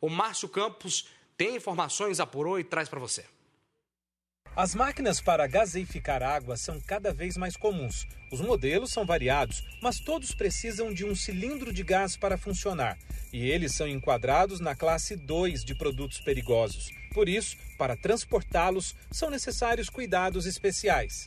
O Márcio Campos tem informações, apurou e traz para você. As máquinas para gaseificar água são cada vez mais comuns. Os modelos são variados, mas todos precisam de um cilindro de gás para funcionar. E eles são enquadrados na classe 2 de produtos perigosos. Por isso, para transportá-los, são necessários cuidados especiais.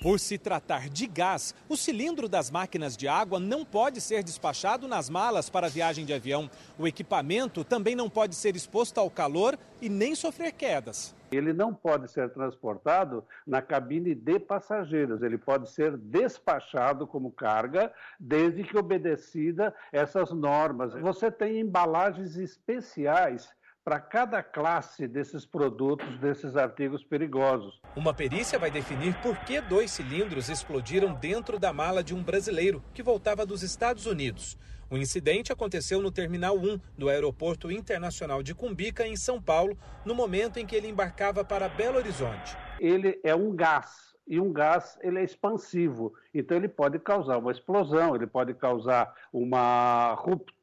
Por se tratar de gás, o cilindro das máquinas de água não pode ser despachado nas malas para viagem de avião. O equipamento também não pode ser exposto ao calor e nem sofrer quedas. Ele não pode ser transportado na cabine de passageiros, ele pode ser despachado como carga, desde que obedecida essas normas. Você tem embalagens especiais para cada classe desses produtos, desses artigos perigosos. Uma perícia vai definir por que dois cilindros explodiram dentro da mala de um brasileiro que voltava dos Estados Unidos. O incidente aconteceu no Terminal 1 do Aeroporto Internacional de Cumbica, em São Paulo, no momento em que ele embarcava para Belo Horizonte. Ele é um gás e um gás ele é expansivo, então ele pode causar uma explosão, ele pode causar uma ruptura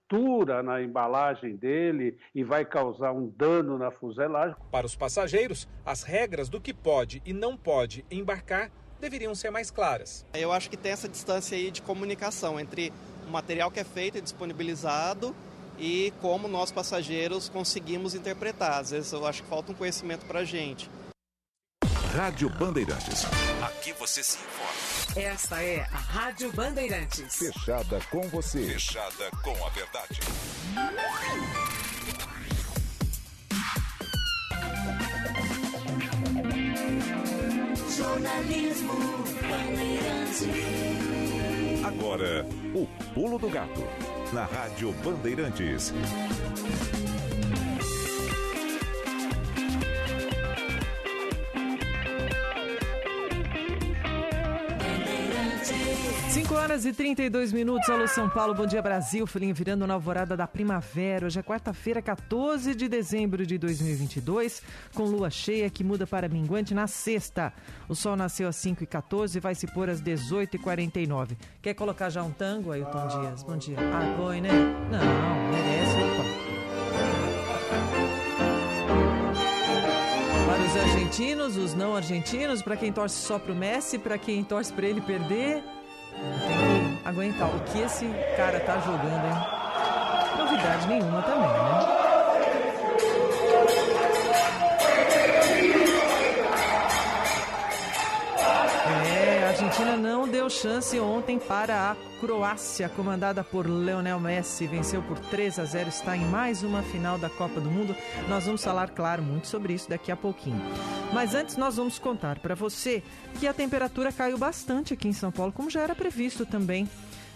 na embalagem dele e vai causar um dano na fuselagem. Para os passageiros, as regras do que pode e não pode embarcar deveriam ser mais claras. Eu acho que tem essa distância aí de comunicação entre o material que é feito e disponibilizado e como nós passageiros conseguimos interpretar. Às vezes eu acho que falta um conhecimento para a gente. Rádio Bandeirantes. Aqui você se informa. Esta é a Rádio Bandeirantes. Fechada com você. Fechada com a verdade. Jornalismo Bandeirantes. Agora, o Pulo do Gato. Na Rádio Bandeirantes. Horas e 32 minutos, alô São Paulo, bom dia Brasil, filhinho virando na alvorada da primavera. Hoje é quarta-feira, 14 de dezembro de 2022, com lua cheia que muda para minguante na sexta. O sol nasceu às 5 e 14 vai se pôr às 18 e 49 Quer colocar já um tango, Ailton Dias? Bom dia. Ah, foi, né? Não, merece, opa. Para os argentinos, os não argentinos, para quem torce só pro Messi, para quem torce para ele perder, tem que aguentar o que esse cara tá jogando, hein? Novidade nenhuma também, né? Não deu chance ontem para a Croácia, comandada por Leonel Messi. Venceu por 3 a 0, está em mais uma final da Copa do Mundo. Nós vamos falar, claro, muito sobre isso daqui a pouquinho. Mas antes, nós vamos contar para você que a temperatura caiu bastante aqui em São Paulo, como já era previsto também.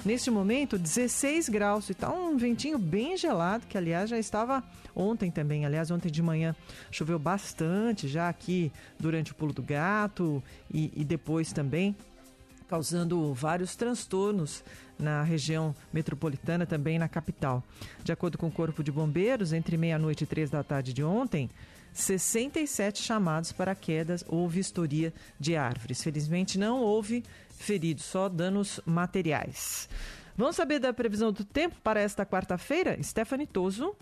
Neste momento, 16 graus e tá um ventinho bem gelado, que aliás já estava ontem também. Aliás, ontem de manhã choveu bastante já aqui durante o pulo do gato e, e depois também causando vários transtornos na região metropolitana, também na capital. De acordo com o Corpo de Bombeiros, entre meia-noite e três da tarde de ontem, 67 chamados para quedas ou vistoria de árvores. Felizmente não houve feridos, só danos materiais. Vamos saber da previsão do tempo para esta quarta-feira? Stephanie Toso.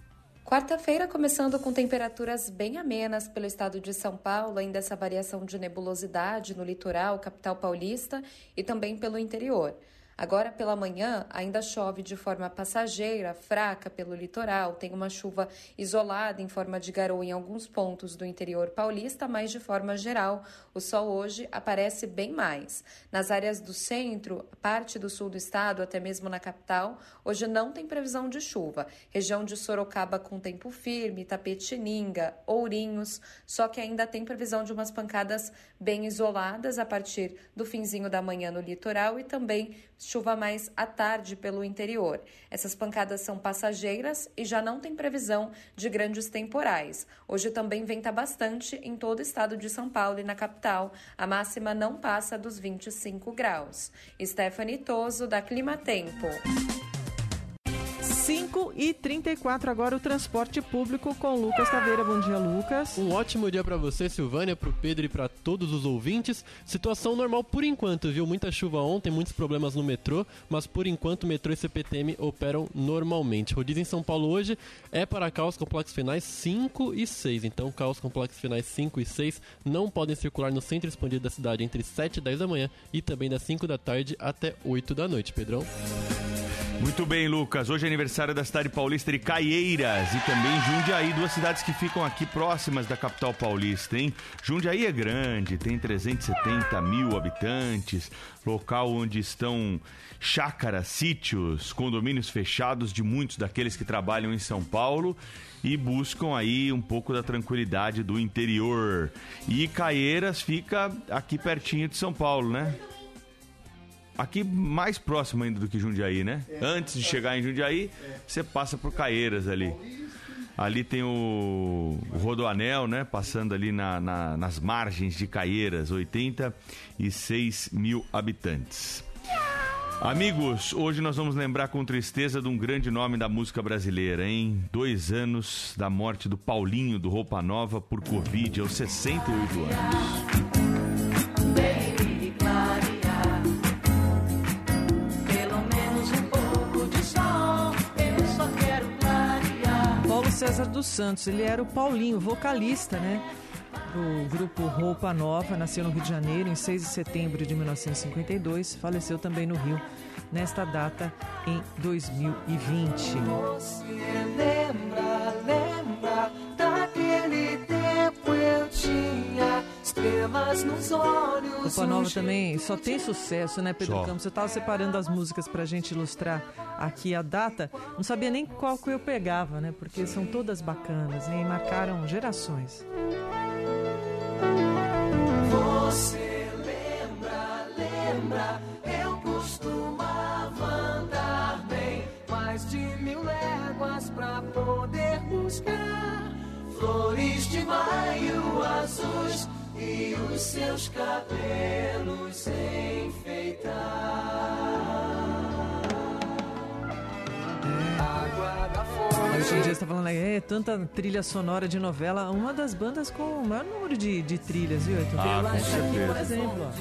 Quarta-feira, começando com temperaturas bem amenas pelo estado de São Paulo, ainda essa variação de nebulosidade no litoral, capital paulista e também pelo interior. Agora pela manhã ainda chove de forma passageira, fraca pelo litoral, tem uma chuva isolada em forma de garoa em alguns pontos do interior paulista, mas de forma geral o sol hoje aparece bem mais. Nas áreas do centro, parte do sul do estado, até mesmo na capital, hoje não tem previsão de chuva. Região de Sorocaba com tempo firme, Tapetininga, Ourinhos, só que ainda tem previsão de umas pancadas bem isoladas a partir do finzinho da manhã no litoral e também chuva mais à tarde pelo interior. Essas pancadas são passageiras e já não tem previsão de grandes temporais. Hoje também venta bastante em todo o estado de São Paulo e na capital. A máxima não passa dos 25 graus. Stephanie Toso, da Clima Tempo. 5 e 34 agora o transporte público com Lucas Taveira. Bom dia, Lucas. Um ótimo dia para você, Silvânia, para o Pedro e para todos os ouvintes. Situação normal por enquanto, viu? Muita chuva ontem, muitos problemas no metrô, mas por enquanto o metrô e CPTM operam normalmente. Rodízio em São Paulo hoje é para carros complexos finais 5 e 6. Então, carros complexos finais 5 e 6 não podem circular no centro expandido da cidade entre 7 e 10 da manhã e também das 5 da tarde até 8 da noite, Pedrão. Muito bem, Lucas. Hoje é aniversário da cidade paulista de Caieiras e também Jundiaí, duas cidades que ficam aqui próximas da capital paulista, hein? Jundiaí é grande, tem 370 mil habitantes, local onde estão chácaras, sítios, condomínios fechados de muitos daqueles que trabalham em São Paulo e buscam aí um pouco da tranquilidade do interior. E Caieiras fica aqui pertinho de São Paulo, né? Aqui mais próximo ainda do que Jundiaí, né? É, Antes de chegar em Jundiaí, é. você passa por Caeiras ali. Ali tem o, o Rodoanel, né? Passando ali na, na, nas margens de Caieiras, 86 mil habitantes. Amigos, hoje nós vamos lembrar com tristeza de um grande nome da música brasileira, hein? Dois anos da morte do Paulinho do Roupa Nova por Covid, aos 68 anos. César dos Santos. Ele era o Paulinho, vocalista, né? Do grupo Roupa Nova, nasceu no Rio de Janeiro em 6 de setembro de 1952, faleceu também no Rio nesta data em 2020. Você lembra, lembra daquele tempo eu tinha estrelas nos olhos. Roupa Nova também só tem sucesso, né, Pedro só. Campos? Eu estava separando as músicas para a gente ilustrar aqui a data. Não sabia nem qual que eu pegava, né? Porque são todas bacanas né, e marcaram gerações. Você lembra, lembra, eu costumava andar bem mais de mil léguas pra poder buscar flores de maio azuis e os seus cabelos enfeitar. Água da fonte. Hoje em dia está falando aí, é tanta trilha sonora de novela, uma das bandas com o maior número de, de trilhas, viu? Então, ah, com certeza. Aqui, por exemplo, ó.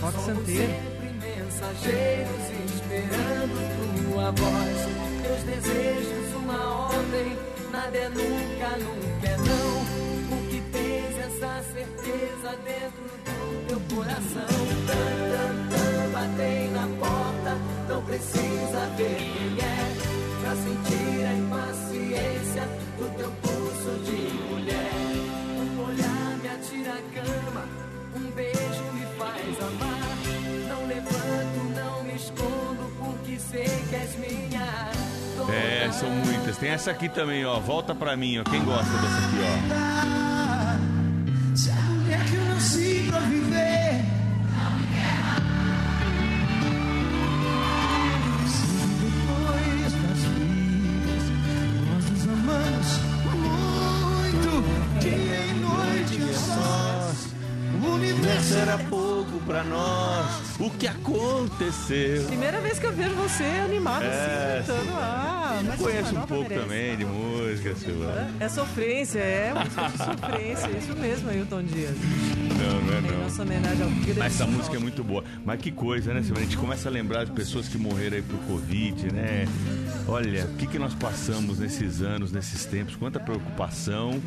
Rock Santeiro. mensageiros esperando tua voz, teus desejos nada é nunca, nunca é não. Porque tens essa certeza dentro do teu coração. Batei na porta, não precisa ver quem é. Pra sentir a impaciência do teu pulso de mulher. Um olhar me atira a cama, um beijo me faz amar. Não levanto, escondo, porque sei que és minha. É, são muitas. Tem essa aqui também, ó. Volta pra mim, ó. Quem gosta dessa aqui, ó? Se a mulher que eu nasci pra viver. Depois das vidas, nós nos amamos muito. Dia e noite a sós. O universo era pouco pra nós. O que aconteceu? Primeira vez que eu vejo você animado é, assim, cantando. Ah, Não, mas Conheço Nova um pouco merece. também de música, Silvana. É sofrência, é música de sofrência, isso mesmo, Ailton Dias. Não, não é não. nossa homenagem ao grande Mas essa música é muito boa. Mas que coisa, né, Silvana? A gente começa a lembrar de pessoas que morreram aí por Covid, né? Olha, o que, que nós passamos nesses anos, nesses tempos, quanta preocupação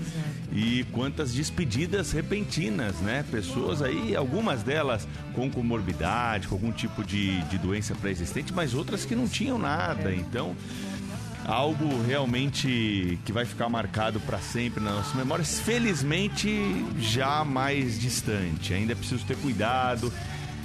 e quantas despedidas repentinas, né? Pessoas aí, algumas delas com comorbidade, com algum tipo de, de doença pré-existente, mas outras que não tinham nada. Então, algo realmente que vai ficar marcado para sempre nas nossas memórias. Felizmente, já mais distante. Ainda é preciso ter cuidado.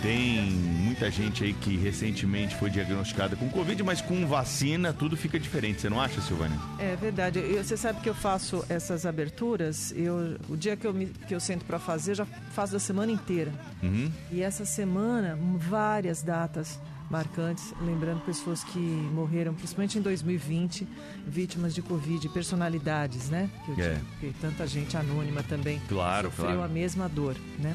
Tem muita gente aí que recentemente foi diagnosticada com Covid, mas com vacina tudo fica diferente. Você não acha, Silvânia? É verdade. Eu- você sabe que eu faço essas aberturas, eu, o dia que eu, me, que eu sento para fazer, eu já faço da semana inteira. Uhum. E essa semana, várias datas marcantes, lembrando pessoas que morreram, principalmente em 2020, vítimas de Covid, personalidades, né? Que, eu É. digo, que tanta gente anônima também Claro, sofreu claro. a mesma dor, né?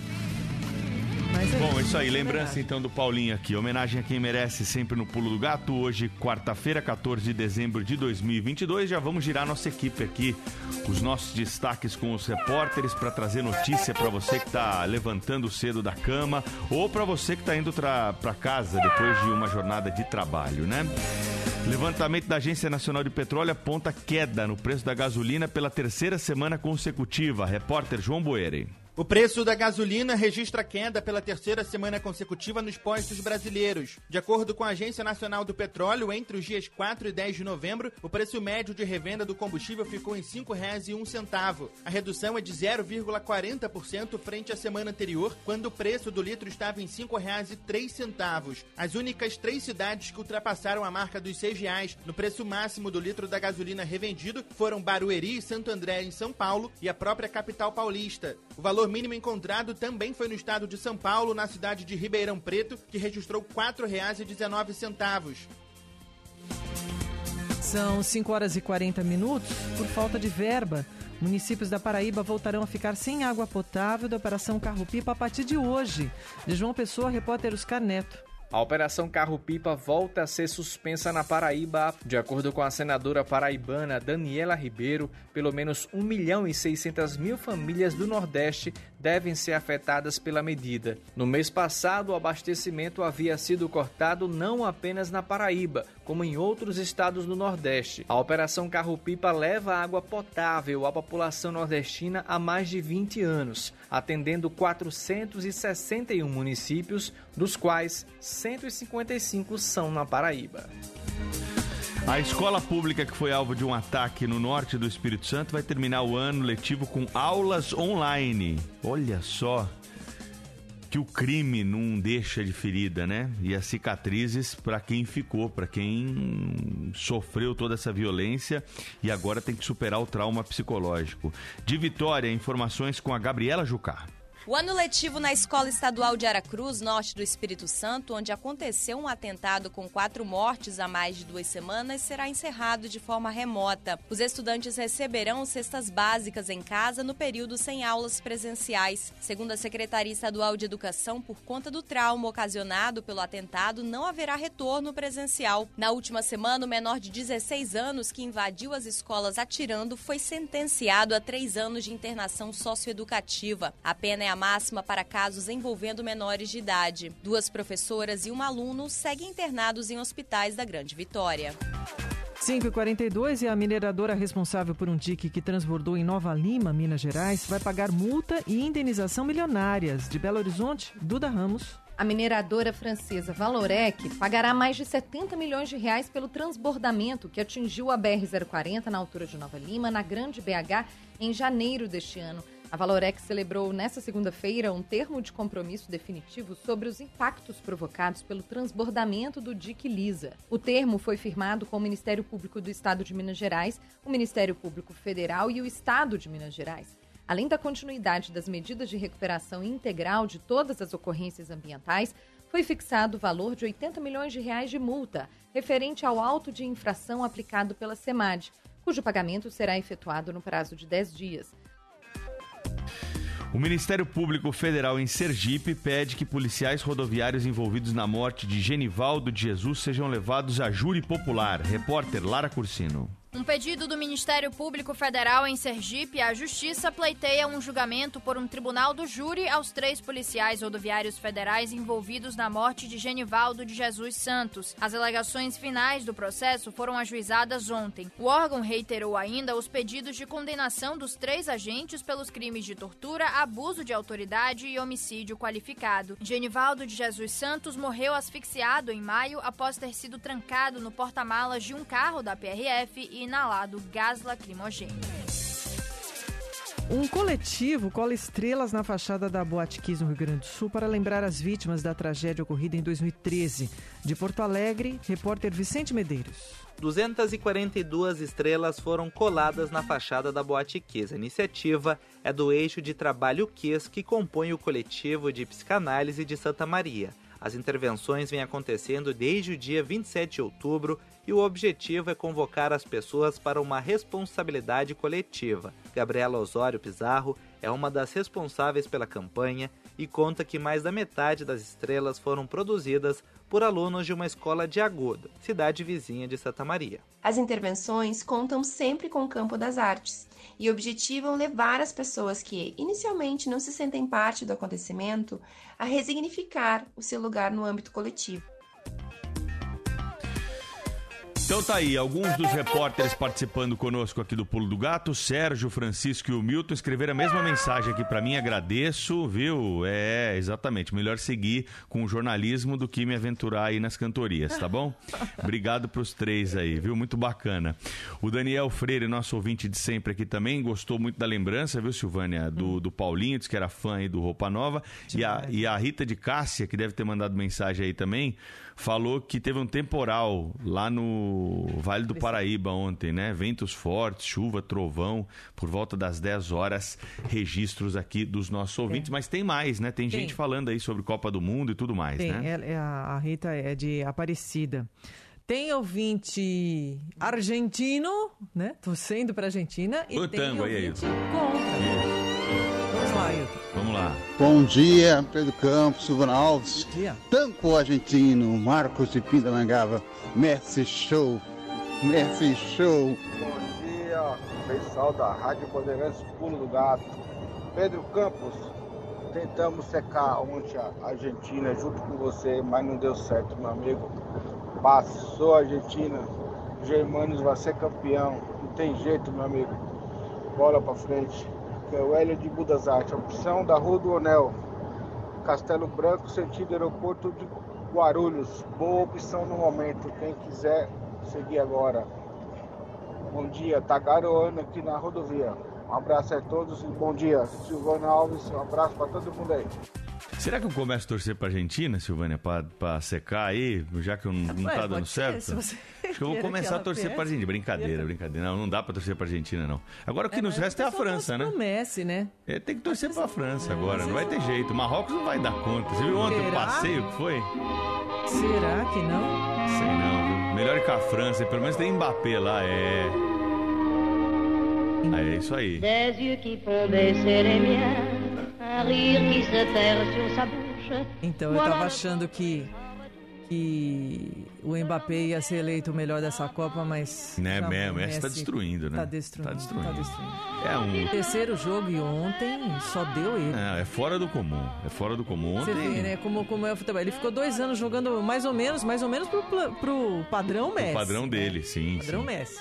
Mas é Bom, isso aí. homenagem. Lembrança então do Paulinho aqui. Homenagem a quem merece sempre no Pulo do Gato. Hoje, quarta-feira, 14 de dezembro de 2022. Já vamos girar nossa equipe aqui. Os nossos destaques com os repórteres para trazer notícia para você que está levantando cedo da cama ou para você que está indo para casa depois de uma jornada de trabalho, né? Levantamento da Agência Nacional de Petróleo aponta queda no preço da gasolina pela terceira semana consecutiva. Repórter João Boeri. O preço da gasolina registra queda pela terceira semana consecutiva nos postos brasileiros. De acordo com a Agência Nacional do Petróleo, entre os dias 4 e 10 de novembro, o preço médio de revenda do combustível ficou em R$ 5,01. A redução é de 0,40% frente à semana anterior, quando o preço do litro estava em R$ 5,03. As únicas três cidades que ultrapassaram a marca dos 6 reais no preço máximo do litro da gasolina revendido foram Barueri e Santo André, em São Paulo, e a própria capital paulista. O valor mínimo encontrado também foi no estado de São Paulo, na cidade de Ribeirão Preto, que registrou R$ 4,19. São 5 horas e 40 minutos. Por falta de verba, municípios da Paraíba voltarão a ficar sem água potável da Operação Carro-Pipa a partir de hoje. De João Pessoa, repórter Oscar Neto. A Operação Carro-Pipa volta a ser suspensa na Paraíba. De acordo com a senadora paraibana Daniela Ribeiro, pelo menos 1 milhão e 600 mil famílias do Nordeste devem ser afetadas pela medida. No mês passado, o abastecimento havia sido cortado não apenas na Paraíba, como em outros estados do Nordeste. A Operação Carro-Pipa leva água potável à população nordestina há mais de 20 anos, atendendo 461 municípios, dos quais 155 são na Paraíba. A escola pública que foi alvo de um ataque no norte do Espírito Santo vai terminar o ano letivo com aulas online. Olha só que o crime não deixa de ferida, né? E as cicatrizes para quem ficou, para quem sofreu toda essa violência e agora tem que superar o trauma psicológico. De Vitória, informações com a Gabriela Jucá. O ano letivo na Escola Estadual de Aracruz, norte do Espírito Santo, onde aconteceu um atentado com quatro mortes há mais de duas semanas, será encerrado de forma remota. Os estudantes receberão cestas básicas em casa no período sem aulas presenciais. Segundo a Secretaria Estadual de Educação, por conta do trauma ocasionado pelo atentado, não haverá retorno presencial. Na última semana, o menor de 16 anos que invadiu as escolas atirando foi sentenciado a três anos de internação socioeducativa. A pena é a máxima para casos envolvendo menores de idade. Duas professoras e um aluno seguem internados em hospitais da Grande Vitória. 5h42 e a mineradora responsável por um dique que transbordou em Nova Lima, Minas Gerais, vai pagar multa e indenização milionárias. De Belo Horizonte, Duda Ramos. A mineradora francesa Valorec pagará mais de 70 milhões de reais pelo transbordamento que atingiu a BR-040 na altura de Nova Lima, na Grande BH, em janeiro deste ano. A Valorec celebrou nesta segunda-feira um termo de compromisso definitivo sobre os impactos provocados pelo transbordamento do dique Lisa. O termo foi firmado com o Ministério Público do Estado de Minas Gerais, o Ministério Público Federal e o Estado de Minas Gerais. Além da continuidade das medidas de recuperação integral de todas as ocorrências ambientais, foi fixado o valor de 80 milhões de reais de multa, referente ao auto de infração aplicado pela SEMAD, cujo pagamento será efetuado no prazo de 10 dias. O Ministério Público Federal em Sergipe pede que policiais rodoviários envolvidos na morte de Genivaldo de Jesus sejam levados a júri popular. Repórter Lara Cursino. Um pedido do Ministério Público Federal em Sergipe à Justiça pleiteia um julgamento por um tribunal do júri aos três policiais rodoviários federais envolvidos na morte de Genivaldo de Jesus Santos. As alegações finais do processo foram ajuizadas ontem. O órgão reiterou ainda os pedidos de condenação dos três agentes pelos crimes de tortura, abuso de autoridade e homicídio qualificado. Genivaldo de Jesus Santos morreu asfixiado em maio após ter sido trancado no porta-malas de um carro da PRF e inalado gás lacrimogêneo. Um coletivo cola estrelas na fachada da Boate Kiss no Rio Grande do Sul para lembrar as vítimas da tragédia ocorrida em 2013. De Porto Alegre, repórter Vicente Medeiros. 242 estrelas foram coladas na fachada da Boate Kiss. A iniciativa é do eixo de trabalho Kiss que compõe o coletivo de psicanálise de Santa Maria. As intervenções vêm acontecendo desde o dia 27 de outubro e o objetivo é convocar as pessoas para uma responsabilidade coletiva. Gabriela Osório Pizarro é uma das responsáveis pela campanha e conta que mais da metade das estrelas foram produzidas por alunos de uma escola de Agudo, cidade vizinha de Santa Maria. As intervenções contam sempre com o campo das artes e objetivam levar as pessoas que inicialmente não se sentem parte do acontecimento a resignificar o seu lugar no âmbito coletivo. Então tá aí, alguns dos repórteres participando conosco aqui do Pulo do Gato, Sérgio, Francisco e o Milton escreveram a mesma mensagem aqui para mim, agradeço, viu? É, exatamente, melhor seguir com o jornalismo do que me aventurar aí nas cantorias, tá bom? Obrigado pros três aí, viu? Muito bacana. O Daniel Freire, nosso ouvinte de sempre aqui também, gostou muito da lembrança, viu, Silvânia? Do, do Paulinho, disse que era fã aí do Roupa Nova. E a, e a Rita de Cássia, que deve ter mandado mensagem aí também, falou que teve um temporal lá no Vale do Paraíba ontem, né? Ventos fortes, chuva, trovão, por volta das 10 horas, registros aqui dos nossos ouvintes. Mas tem mais, né? Tem, Tem. gente falando aí sobre Copa do Mundo e tudo mais, Tem, né? ela- é a, Rita é de Aparecida. Tem ouvinte argentino, né? Torcendo pra Argentina. E O tem tango aí, ouvinte Ailton. contra. Vamos lá. Bom dia, Pedro Campos, Silvana Alves. dia. Tanco argentino, Marcos de Pindamonhangaba. Messi Show. Messi Show. Bom dia, pessoal da Rádio Bandeirantes Pulo do Gato. Pedro Campos, tentamos secar ontem a Argentina junto com você, mas não deu certo, meu amigo. Passou a Argentina, Germanos vai ser campeão. Não tem jeito, meu amigo. Bola pra frente. É o Hélio de Budas Artes, opção da Rua do Onel. Castelo Branco, sentido aeroporto de Guarulhos. Boa opção no momento. Quem quiser seguir agora. Bom dia, tá garoando aqui na rodovia. Um abraço a todos e bom dia. Silvana Alves, um abraço pra todo mundo aí. Será que eu começo a torcer pra Argentina, Silvânia, pra, pra secar aí, já que eu não, não tá dando ser, certo? Acho que eu vou começar a torcer pra pense. Argentina. Brincadeira, brincadeira. Não, não dá pra torcer pra Argentina, não. Agora o que nos resta é a França, né? Messi, né? É, tem que torcer pra França agora, não vai ter jeito. Marrocos não vai dar conta. Você viu ontem o passeio que foi? Será que não? Sei não, viu? Melhor ir com a França, pelo menos tem Mbappé lá, é. É isso aí. Des yeux qui font baisser les miens, un rire qui se perd sur sa bouche. Então, eu tava achando que, que o Mbappé ia ser eleito o melhor dessa Copa, mas. Né mesmo, tá Messi destruindo, né? Tá destruindo. Tá destruindo. Tá destruindo. É um. Terceiro jogo e ontem só deu ele. É, é fora do comum. É fora do comum. Você Ontem, vê, né, como, como é o futebol. Ele ficou dois anos jogando mais ou menos, mais ou menos pro, pro padrão Messi. o padrão dele, sim. Padrão sim. Messi.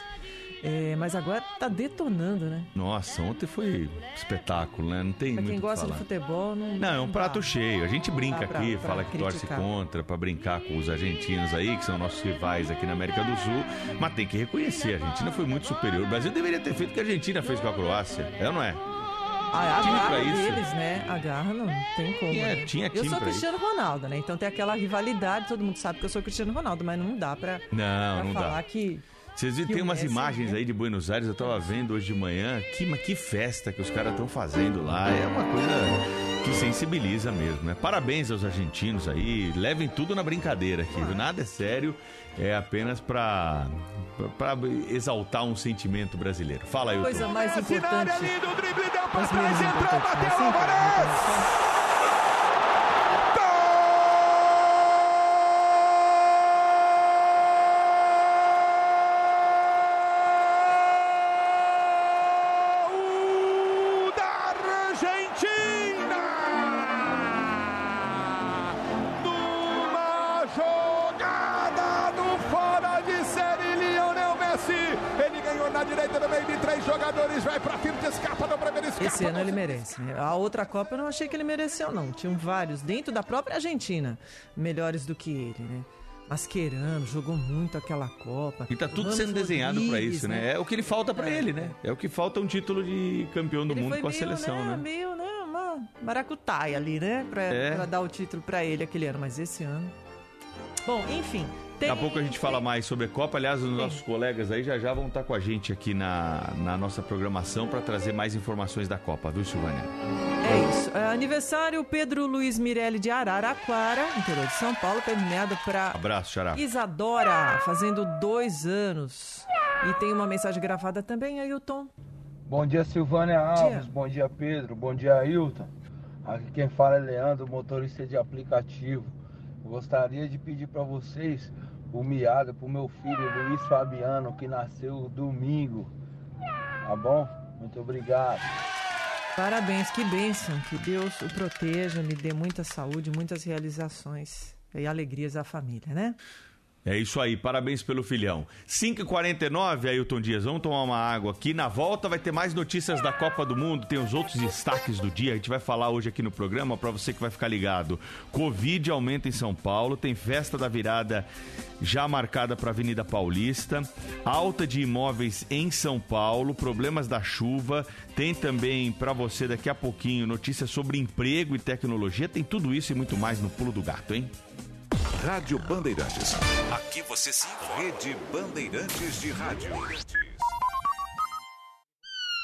É, mas agora tá detonando, né? Nossa, ontem foi espetáculo, né? Não tem Pra muito quem gosta de futebol, não. Não, é um prato cheio. A gente brinca dá pra- aqui, pra fala que torce contra, pra brincar com os argentinos aí, que são nossos rivais aqui na América do Sul. Mas tem que reconhecer, a Argentina foi muito superior. O Brasil deveria ter feito o que a Argentina fez com a Croácia. É ou não é? A, a Time garra isso. deles, né? A garra não tem como. Tinha- né? tinha eu sou Cristiano Ronaldo, né? Então tem aquela rivalidade, todo mundo sabe que eu sou Cristiano Ronaldo, mas não dá pra, Não, pra não falar dá. que. Vocês viram, que tem umas Messi, imagens né? aí de Buenos Aires, eu tava vendo hoje de manhã. Que, que festa que os caras estão fazendo lá. É uma coisa que sensibiliza mesmo, né? Parabéns aos argentinos aí, levem tudo na brincadeira aqui, viu? Nada é sério, é apenas pra, pra exaltar um sentimento brasileiro. Fala aí, Coisa mais importante. do drible, deu pra trás, entrou, bateu, Alvarez! Esse ano ele merece. Né? A outra Copa eu não achei que ele mereceu, não. Tinham vários dentro da própria Argentina melhores do que ele, né? Mascherano jogou muito aquela Copa. E tá tudo Ramos sendo desenhado para isso, né? né? É o que ele falta para é. ele, né? É o que falta um título de campeão do ele mundo com a seleção, né? né? Meio, né? Uma maracutaia ali, né? Pra, é. pra dar o título para ele aquele ano. Mas esse ano. Bom, enfim. Tem... Daqui a pouco a gente fala mais sobre a Copa. Aliás, os nossos Sim. colegas aí já já vão estar com a gente aqui na, na nossa programação para trazer mais informações da Copa, viu, Silvânia? É isso. É, aniversário Pedro Luiz Mirelli de Araraquara, interior de São Paulo, premiado para Abraço, Xará. Isadora, fazendo dois anos. E tem uma mensagem gravada também, Ailton. Bom dia, Silvânia Alves. Dia. Bom dia, Pedro. Bom dia, Ailton. Aqui quem fala é Leandro, motorista de aplicativo. Gostaria de pedir para vocês o miado pro meu filho Luiz Fabiano, que nasceu domingo. Tá bom? Muito obrigado. Parabéns, que bênção. Que Deus o proteja, lhe dê muita saúde, muitas realizações e alegrias à família, né? É isso aí, parabéns pelo filhão. 5h49, Ailton Dias, vamos tomar uma água aqui. Na volta vai ter mais notícias da Copa do Mundo, tem os outros destaques do dia. A gente vai falar hoje aqui no programa para você que vai ficar ligado. Covid aumenta em São Paulo, tem festa da virada já marcada para Avenida Paulista, alta de imóveis em São Paulo, problemas da chuva, tem também para você daqui a pouquinho notícias sobre emprego e tecnologia, tem tudo isso e muito mais no Pulo do Gato, hein? Rádio Bandeirantes. Aqui você se informa. Rede Bandeirantes de Rádio.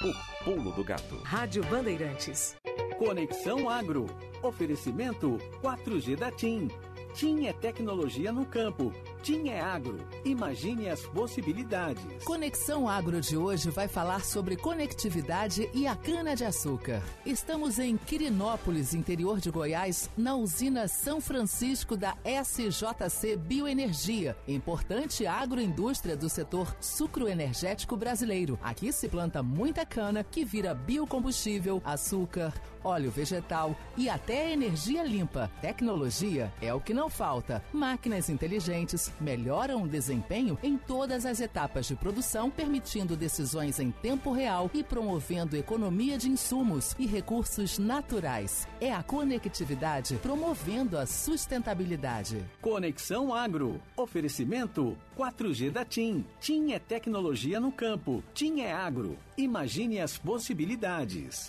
O Pulo do Gato. Rádio Bandeirantes. Conexão Agro. Oferecimento 4G da TIM. TIM é tecnologia no campo. TIM é agro. Imagine as possibilidades. Conexão Agro de hoje vai falar sobre conectividade e a cana-de-açúcar. Estamos em Quirinópolis, interior de Goiás, na usina São Francisco da SJC Bioenergia, importante agroindústria do setor sucroenergético brasileiro. Aqui se planta muita cana que vira biocombustível, açúcar, óleo vegetal e até energia limpa. Tecnologia é o que não falta. Máquinas inteligentes melhoram o desempenho em todas as etapas de produção, permitindo decisões em tempo real e promovendo economia de insumos e recursos naturais. É a conectividade promovendo a sustentabilidade. Conexão Agro. Oferecimento 4G da TIM. TIM é tecnologia no campo. TIM é agro. Imagine as possibilidades.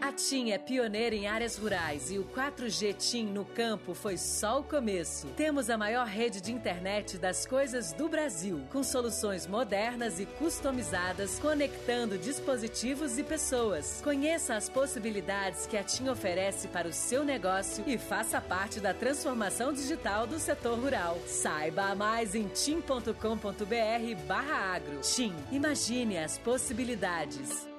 A TIM é pioneira em áreas rurais e o 4G TIM no campo foi só o começo. Temos a maior rede de internet das coisas do Brasil, com soluções modernas e customizadas, conectando dispositivos e pessoas. Conheça as possibilidades que a TIM oferece para o seu negócio e faça parte da transformação digital do setor rural. Saiba mais em tim.com.br barra agro. TIM, imagine as possibilidades.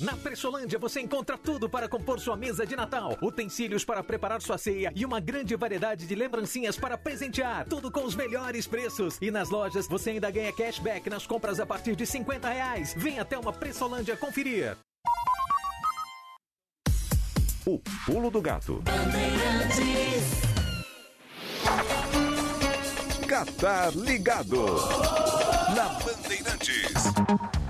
Na Pressolândia você encontra tudo para compor sua mesa de Natal, utensílios para preparar sua ceia e uma grande variedade de lembrancinhas para presentear. Tudo com os melhores preços. E nas lojas você ainda ganha cashback nas compras a partir de 50 reais. Vem até uma Pressolândia conferir. O Pulo do Gato. Catar Ligado. Na Bandeirantes.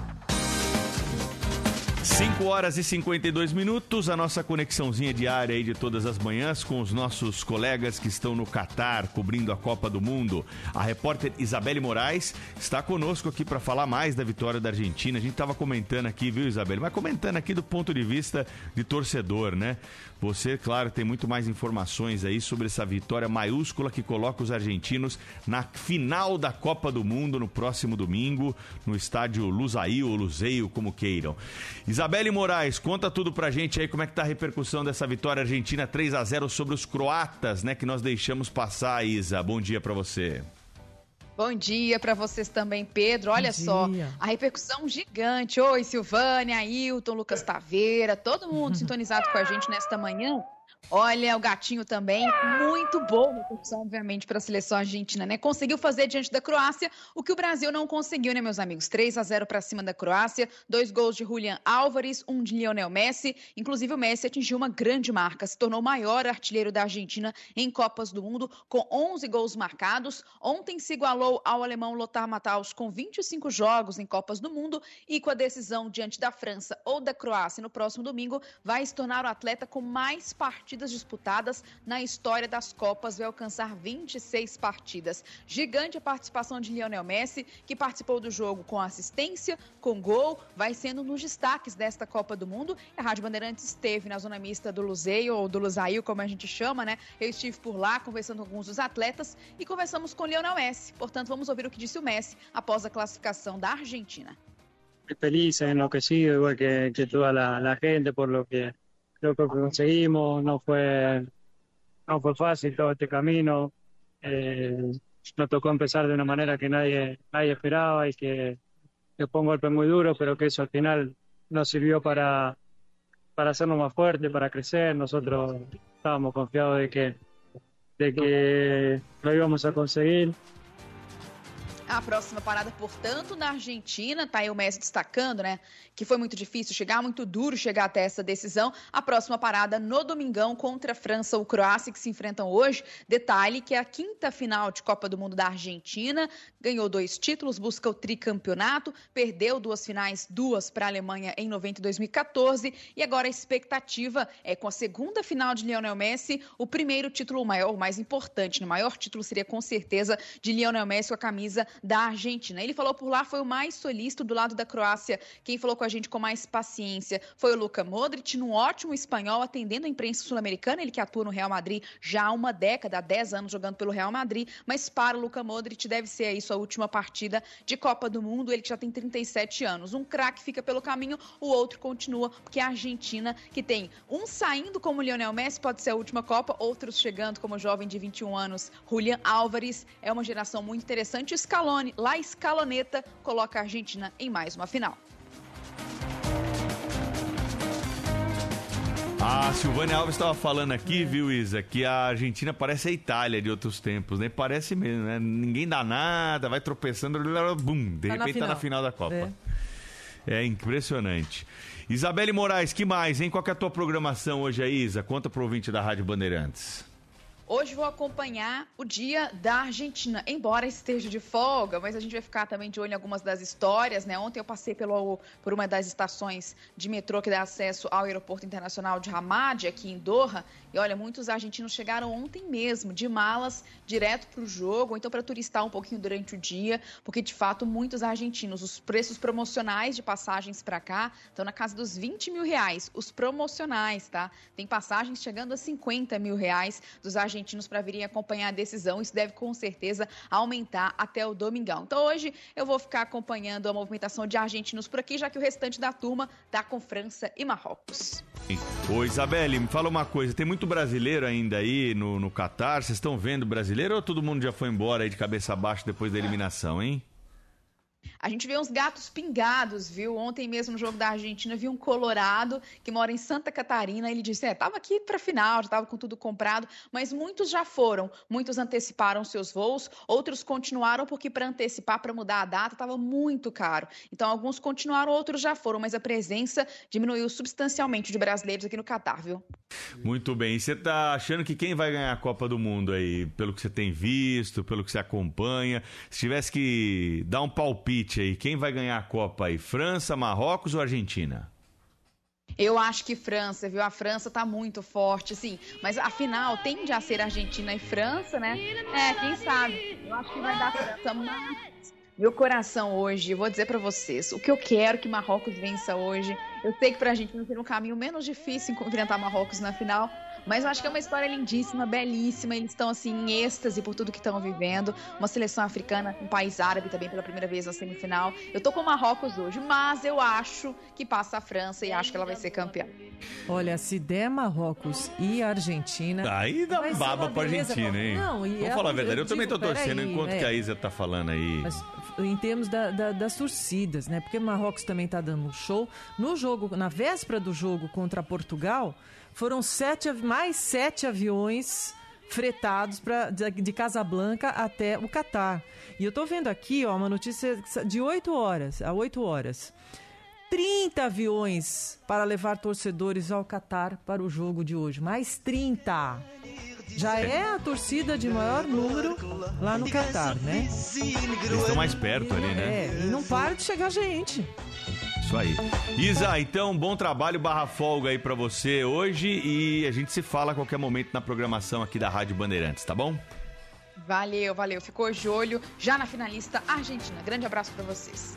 5 horas e 52 minutos, a nossa conexãozinha diária aí de todas as manhãs com os nossos colegas que estão no Catar cobrindo a Copa do Mundo. A repórter Isabelle Moraes está conosco aqui para falar mais da vitória da Argentina. A gente estava comentando aqui, viu, Isabelle? Mas comentando aqui do ponto de vista de torcedor, né? Você, claro, tem muito mais informações aí sobre essa vitória maiúscula que coloca os argentinos na final da Copa do Mundo no próximo domingo, no estádio Lusail ou Luzeio, como queiram. Isabelle Isabelle Moraes, conta tudo pra gente aí como é que tá a repercussão dessa vitória argentina 3 a 0 sobre os croatas, né, que nós deixamos passar, Isa. Bom dia para você. Bom dia para vocês também, Pedro. Olha só, a repercussão gigante. Oi, Silvânia, Ailton, Lucas Taveira, todo mundo sintonizado com a gente nesta manhã. Olha, o gatinho também, muito repercussão, obviamente, para a seleção argentina, né? Conseguiu fazer diante da Croácia o que o Brasil não conseguiu, né, meus amigos? 3 a 0 para cima da Croácia, dois gols de Julian Álvares, um de Lionel Messi. Inclusive, o Messi atingiu uma grande marca, se tornou o maior artilheiro da Argentina em Copas do Mundo, com 11 gols marcados. Ontem se igualou ao alemão Lothar Matthaus com 25 jogos em Copas do Mundo e com a decisão diante da França ou da Croácia no próximo domingo, vai se tornar o atleta com mais partidas disputadas na história das Copas, vai alcançar 26 partidas. Gigante a participação de Lionel Messi, que participou do jogo com assistência, com gol, vai sendo nos destaques desta Copa do Mundo. A Rádio Bandeirantes esteve na zona mista do Luzeio, ou do Lusail, como a gente chama, né? Eu estive por lá conversando com alguns dos atletas e conversamos com Lionel Messi. Portanto, vamos ouvir o que disse o Messi após a classificação da Argentina. Feliz, enloquecido, igual que, que toda la gente, por lo que lo que conseguimos, no fue, no fue fácil todo este camino. Eh, nos tocó empezar de una manera que nadie, nadie esperaba y que, que fue un golpe muy duro, pero que eso al final nos sirvió para, para hacernos más fuertes, para crecer. Nosotros estábamos confiados de que, de que lo íbamos a conseguir. A próxima parada, portanto, na Argentina, tá aí o Messi destacando, né? Que foi muito difícil chegar, muito duro chegar até essa decisão. A próxima parada no domingão contra a França ou Croácia, que se enfrentam hoje. Detalhe que é a quinta final de Copa do Mundo da Argentina. Ganhou dois títulos, busca o tricampeonato, perdeu duas finais, duas para a Alemanha em 90 e 2014. E agora a expectativa é com a segunda final de Lionel Messi, o primeiro título maior, o mais importante, né? o maior título seria com certeza de Lionel Messi com a camisa da Argentina. Ele falou por lá, foi o mais solícito do lado da Croácia. Quem falou com a gente com mais paciência foi o Luka Modric, num ótimo espanhol, atendendo a imprensa sul-americana. Ele que atua no Real Madrid já há uma década, há 10 anos jogando pelo Real Madrid. Mas para o Luka Modric deve ser aí sua última partida de Copa do Mundo. Ele que já tem 37 anos. Um craque fica pelo caminho, o outro continua, porque a Argentina, que tem um saindo como Lionel Messi, pode ser a última Copa, outros chegando como jovem de 21 anos, Julian Álvares. É uma geração muito interessante. Escalou Scaloni, La Scaloneta, coloca a Argentina em mais uma final. A Silvânia Alves estava falando aqui, viu, Isa, que a Argentina parece a Itália de outros tempos, né? Parece mesmo, né? Ninguém dá nada, vai tropeçando, bum, de tá repente tá na final da Copa. É. é impressionante. Isabelle Moraes, que mais, hein? Qual é a tua programação hoje aí, Isa? Conta pro ouvinte da Rádio Bandeirantes. Hoje vou acompanhar o dia da Argentina, embora esteja de folga, mas a gente vai ficar também de olho em algumas das histórias, né? Ontem eu passei pelo, por uma das estações de metrô que dá acesso ao Aeroporto Internacional de Hamad, aqui em Doha, e olha, muitos argentinos chegaram ontem mesmo, de malas, direto para o jogo, ou então para turistar um pouquinho durante o dia, porque de fato muitos argentinos, os preços promocionais de passagens para cá estão na casa dos 20 mil reais, os promocionais, tá? Tem passagens chegando a 50 mil reais dos argentinos argentinos para virem acompanhar a decisão. Isso deve com certeza aumentar até o domingão. Então hoje eu vou ficar acompanhando a movimentação de argentinos por aqui, já que o restante da turma está com França e Marrocos. Ô Isabelle, me fala uma coisa, tem muito brasileiro ainda aí no, no Catar? Vocês estão vendo brasileiro ou todo mundo já foi embora aí de cabeça baixa depois da eliminação, hein? A gente vê uns gatos pingados, viu? Ontem mesmo no jogo da Argentina, vi um colorado que mora em Santa Catarina. Ele disse: É, tava aqui para final, já tava com tudo comprado, mas muitos já foram. Muitos anteciparam seus voos, outros continuaram porque para antecipar, para mudar a data, estava muito caro. Então, alguns continuaram, outros já foram, mas a presença diminuiu substancialmente de brasileiros aqui no Catar, viu? Muito bem. E você tá achando que quem vai ganhar a Copa do Mundo aí, pelo que você tem visto, pelo que você acompanha? Se tivesse que dar um palpite palpite aí. Quem vai ganhar a Copa aí? França, Marrocos ou Argentina? Eu acho que França, viu? A França tá muito forte, sim. Mas a final tende a ser Argentina e França, né? É, quem sabe? Eu acho que vai dar França, meu coração hoje, vou dizer para vocês, o que eu quero que Marrocos vença hoje. Eu sei que pra Argentina seria um caminho menos difícil enfrentar Marrocos na final, Mas eu acho que é uma história lindíssima, belíssima. Eles estão assim em êxtase por tudo que estão vivendo. Uma seleção africana, um país árabe também pela primeira vez na semifinal. Eu tô com o Marrocos hoje, mas eu acho que passa a França e acho que ela vai ser campeã. Olha, se der Marrocos e Argentina. Aí dá ser baba pra beleza. Argentina, hein? Não, e Vamos é- falar a verdade, eu, eu também tô digo, torcendo peraí, enquanto né? que a Isa tá falando aí. Mas em termos da- da- das torcidas, né? Porque o Marrocos também está dando um show. No jogo, na véspera do jogo contra Portugal, foram sete, mais sete aviões fretados pra, de, de Casablanca até o Catar. E eu tô vendo aqui, ó, uma notícia de 8 horas, a 8 horas. 30 aviões para levar torcedores ao Catar para o jogo de hoje. Mais 30. Já é a torcida de maior número lá no Catar, né? Eles estão mais perto ali, né? É, e não para de chegar gente. Isso aí. Isa, então, bom trabalho barra folga aí pra você hoje e a gente se fala a qualquer momento na programação aqui da Rádio Bandeirantes, tá bom? Valeu, valeu. Ficou de olho já na finalista Argentina. Grande abraço pra vocês.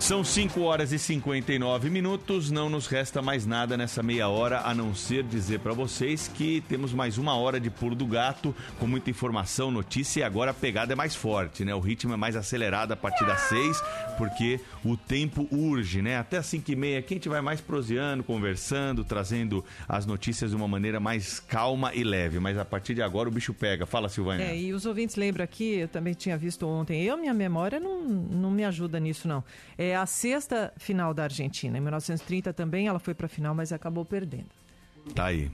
São 5 horas e 59 minutos, não nos resta mais nada nessa meia hora a não ser dizer para vocês que temos mais uma hora de Pulo do Gato, com muita informação, notícia e agora a pegada é mais forte, né? O ritmo é mais acelerado a partir das 6, porque o tempo urge, né? Até as 5 e meia aqui a gente vai mais proseando, conversando, trazendo as notícias de uma maneira mais calma e leve, mas a partir de agora o bicho pega. Fala, Silvânia. É, e os ouvintes lembram aqui, eu também tinha visto ontem, eu, minha memória não, não me ajuda nisso, não. É a sexta final da Argentina. Em 1930 também ela foi para a final, mas acabou perdendo. Tá aí.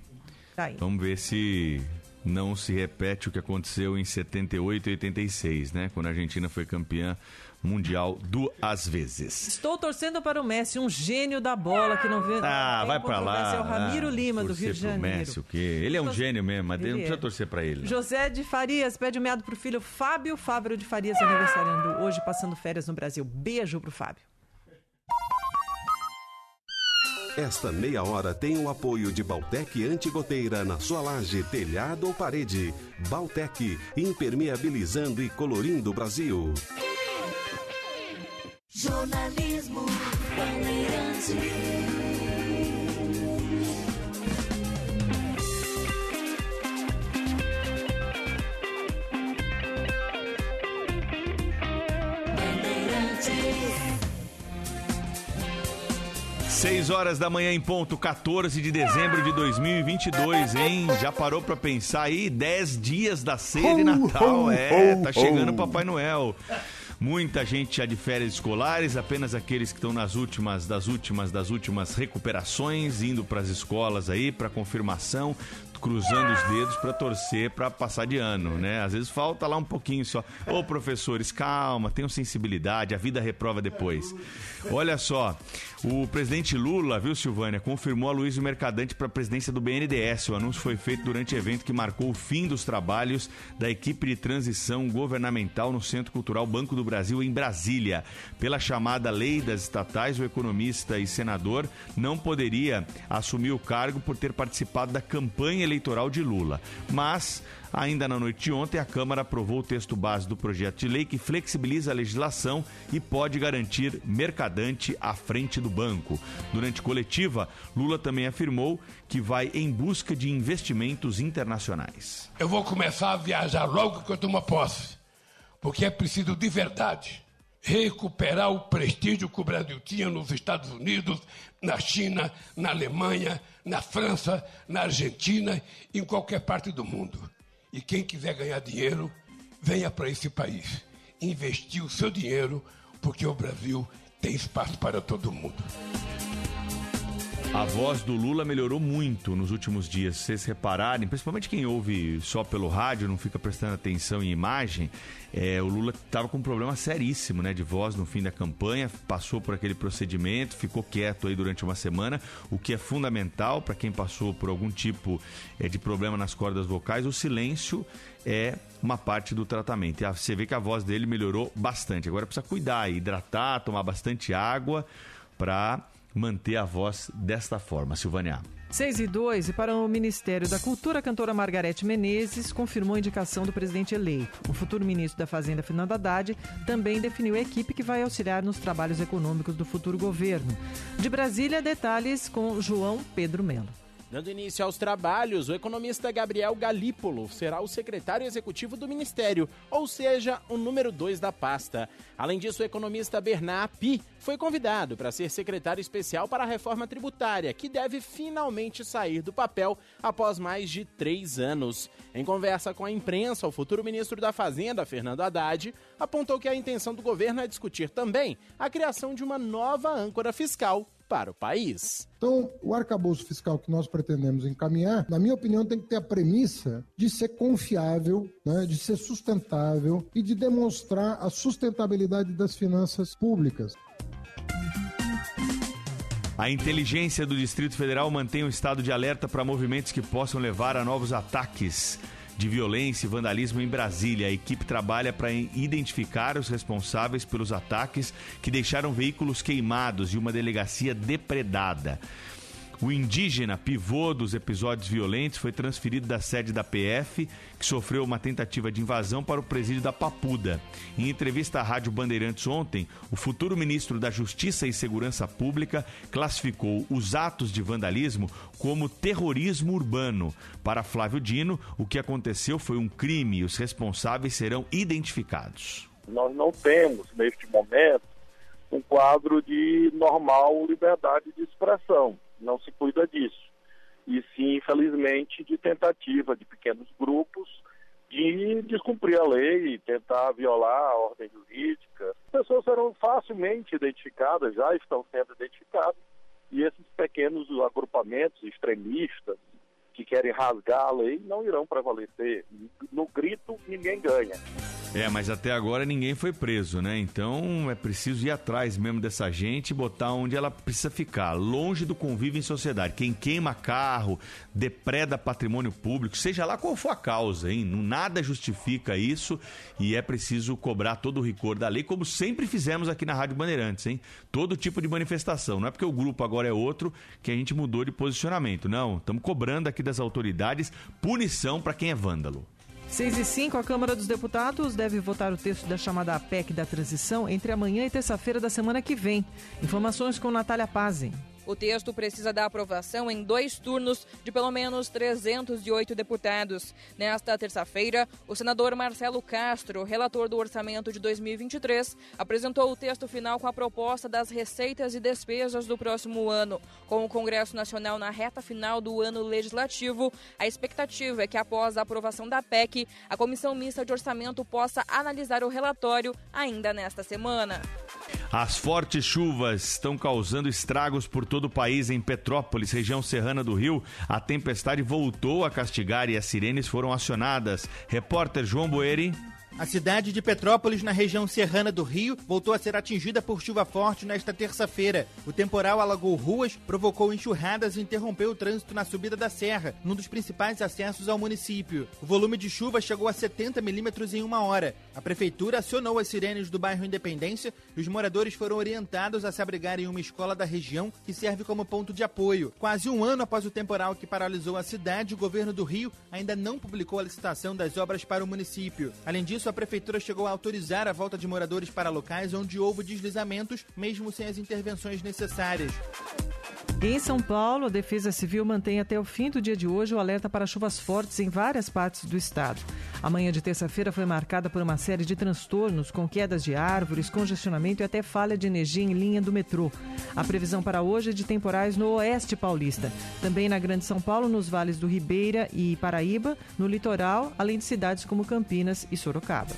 Tá aí. Vamos ver se não se repete o que aconteceu em 78 e 86, né? Quando a Argentina foi campeã mundial duas vezes. Estou torcendo para o Messi, um gênio da bola que não vê. Ah, tem vai pra controvérsia, lá. É o Ramiro Ah, Lima, do Rio de Janeiro. Messi, o quê? Ele é um gênio mesmo, mas Ele não precisa é. torcer pra ele. não. José de Farias pede um meado pro filho Fábio Fábio de Farias, aniversariando hoje, passando férias no Brasil. Beijo pro Fábio. Esta meia hora tem o apoio de Baltec Antigoteira na sua laje, telhado ou parede. Baltec, impermeabilizando e colorindo o Brasil. Jornalismo. Bandeirantes. 6 horas da manhã em ponto, 14 de dezembro de 2022, hein? Já parou pra pensar aí? 10 dias da ceia de Natal. É, tá chegando o. Papai Noel. Muita gente já de férias escolares, apenas aqueles que estão nas últimas, das últimas, das últimas recuperações, indo pras escolas aí, pra confirmação, cruzando os dedos pra torcer pra passar de ano, né? Às vezes falta lá um pouquinho só. Ô, professores, calma, tenham sensibilidade, a vida reprova depois. Olha só, o presidente Lula, viu, Silvânia, confirmou a Luiz Mercadante para a presidência do BNDES. O anúncio foi feito durante evento que marcou o fim dos trabalhos da equipe de transição governamental no Centro Cultural Banco do Brasil, em Brasília. Pela chamada Lei das Estatais, o economista e senador não poderia assumir o cargo por ter participado da campanha eleitoral de Lula. Mas Ainda na noite de ontem, a Câmara aprovou o texto base do projeto de lei que flexibiliza a legislação e pode garantir mercadante à frente do banco. Durante coletiva, Lula também afirmou que vai em busca de investimentos internacionais. Eu vou começar a viajar logo que eu tomo posse, porque é preciso de verdade recuperar o prestígio que o Brasil tinha nos Estados Unidos, na China, na Alemanha, na França, na Argentina, em qualquer parte do mundo. E quem quiser ganhar dinheiro, venha para esse país. Investir o seu dinheiro, porque o Brasil tem espaço para todo mundo. A voz do Lula melhorou muito nos últimos dias. Se vocês repararem, principalmente quem ouve só pelo rádio, não fica prestando atenção em imagem, é, o Lula estava com um problema seríssimo né, de voz no fim da campanha, passou por aquele procedimento, ficou quieto aí durante uma semana, o que é fundamental para quem passou por algum tipo é, de problema nas cordas vocais. O silêncio é uma parte do tratamento. E você vê que a voz dele melhorou bastante. Agora precisa cuidar, hidratar, tomar bastante água para manter a voz desta forma, Silvânia. 6 e 2, e para o Ministério da Cultura, a cantora Margarete Menezes confirmou a indicação do presidente eleito. O futuro ministro da Fazenda, Fernando Haddad, também definiu a equipe que vai auxiliar nos trabalhos econômicos do futuro governo. De Brasília, detalhes com João Pedro Melo. Dando início aos trabalhos, o economista Gabriel Galípolo será o secretário executivo do Ministério, ou seja, o número 2 da pasta. Além disso, o economista Bernard Pi foi convidado para ser secretário especial para a reforma tributária, que deve finalmente sair do papel após mais de três anos. Em conversa com a imprensa, o futuro ministro da Fazenda, Fernando Haddad, apontou que a intenção do governo é discutir também a criação de uma nova âncora fiscal para o país. Então, o arcabouço fiscal que nós pretendemos encaminhar, na minha opinião, tem que ter a premissa de ser confiável, né, de ser sustentável e de demonstrar a sustentabilidade das finanças públicas. A inteligência do Distrito Federal mantém o estado de alerta para movimentos que possam levar a novos ataques de violência e vandalismo em Brasília. A equipe trabalha para identificar os responsáveis pelos ataques que deixaram veículos queimados e uma delegacia depredada. O indígena, pivô dos episódios violentos, foi transferido da sede da PF, que sofreu uma tentativa de invasão, para o presídio da Papuda. Em entrevista à Rádio Bandeirantes ontem, o futuro ministro da Justiça e Segurança Pública classificou os atos de vandalismo como terrorismo urbano. Para Flávio Dino, o que aconteceu foi um crime e os responsáveis serão identificados. Nós não temos, neste momento, um quadro de normal liberdade de expressão não se cuida disso. E sim, infelizmente, de tentativa de pequenos grupos de descumprir a lei tentar violar a ordem jurídica. As pessoas serão facilmente identificadas, já estão sendo identificadas, e esses pequenos agrupamentos extremistas que querem rasgar a lei não irão prevalecer. No grito, ninguém ganha. É, mas até agora ninguém foi preso, né? Então é preciso ir atrás mesmo dessa gente e botar onde ela precisa ficar, longe do convívio em sociedade. Quem queima carro, depreda patrimônio público, seja lá qual for a causa, hein? Nada justifica isso e é preciso cobrar todo o rigor da lei, como sempre fizemos aqui na Rádio Bandeirantes, hein? Todo tipo de manifestação. Não é porque o grupo agora é outro que a gente mudou de posicionamento. Não, estamos cobrando aqui das autoridades punição para quem é vândalo. 6 e 5, a Câmara dos Deputados deve votar o texto da chamada PEC da transição entre amanhã e terça-feira da semana que vem. Informações com Natália Pazzi. O texto precisa da aprovação em dois turnos de pelo menos 308 deputados. Nesta terça-feira, o senador Marcelo Castro, relator do orçamento de 2023, apresentou o texto final com a proposta das receitas e despesas do próximo ano. Com o Congresso Nacional na reta final do ano legislativo, a expectativa é que após a aprovação da PEC, a Comissão Mista de Orçamento possa analisar o relatório ainda nesta semana. As fortes chuvas estão causando estragos por todo o país. Em Petrópolis, região serrana do Rio, a tempestade voltou a castigar e as sirenes foram acionadas. Repórter João Boeri. A cidade de Petrópolis, na região serrana do Rio, voltou a ser atingida por chuva forte nesta terça-feira. O temporal alagou ruas, provocou enxurradas e interrompeu o trânsito na subida da serra, num dos principais acessos ao município. O volume de chuva chegou a 70 milímetros em uma hora. A prefeitura acionou as sirenes do bairro Independência e os moradores foram orientados a se abrigar em uma escola da região que serve como ponto de apoio. Quase um ano após o temporal que paralisou a cidade, o governo do Rio ainda não publicou a licitação das obras para o município. Além disso, a prefeitura chegou a autorizar a volta de moradores para locais onde houve deslizamentos, mesmo sem as intervenções necessárias. Em São Paulo, a Defesa Civil mantém até o fim do dia de hoje o alerta para chuvas fortes em várias partes do estado. A manhã de terça-feira foi marcada por uma série de transtornos, com quedas de árvores, congestionamento e até falha de energia em linha do metrô. A previsão para hoje é de temporais no oeste paulista, também na Grande São Paulo, nos vales do Ribeira e Paraíba, no litoral, além de cidades como Campinas e Sorocaba.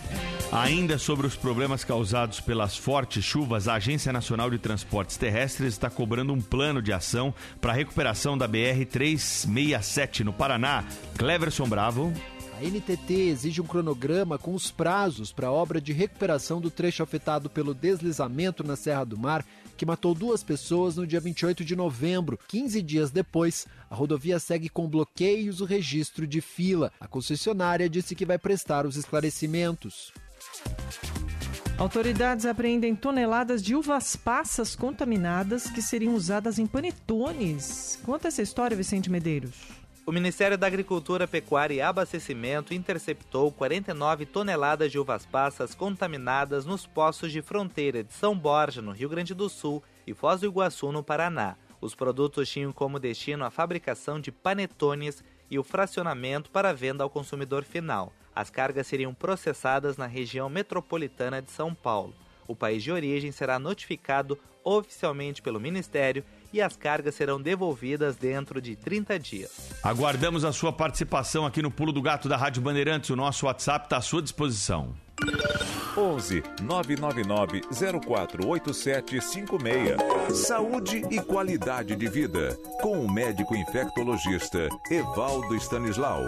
Ainda sobre os problemas causados pelas fortes chuvas, a Agência Nacional de Transportes Terrestres está cobrando um plano de ação para recuperação da BR-367 no Paraná. Cleverson Bravo. A NTT exige um cronograma com os prazos para a obra de recuperação do trecho afetado pelo deslizamento na Serra do Mar, que matou duas pessoas no dia 28 de novembro. 15 dias depois, a rodovia segue com bloqueios o registro de fila. A concessionária disse que vai prestar os esclarecimentos. Autoridades apreendem toneladas de uvas passas contaminadas que seriam usadas em panetones. Conta essa história, Vicente Medeiros. O Ministério da Agricultura, Pecuária e Abastecimento interceptou 49 toneladas de uvas passas contaminadas nos postos de fronteira de São Borja, no Rio Grande do Sul, e Foz do Iguaçu, no Paraná. Os produtos tinham como destino a fabricação de panetones e o fracionamento para venda ao consumidor final. As cargas seriam processadas na região metropolitana de São Paulo. O país de origem será notificado oficialmente pelo Ministério e as cargas serão devolvidas dentro de 30 dias. Aguardamos a sua participação aqui no Pulo do Gato da Rádio Bandeirantes. O nosso WhatsApp está à sua disposição. 11 999 048756. Saúde e qualidade de vida. Com o médico infectologista Evaldo Stanislau.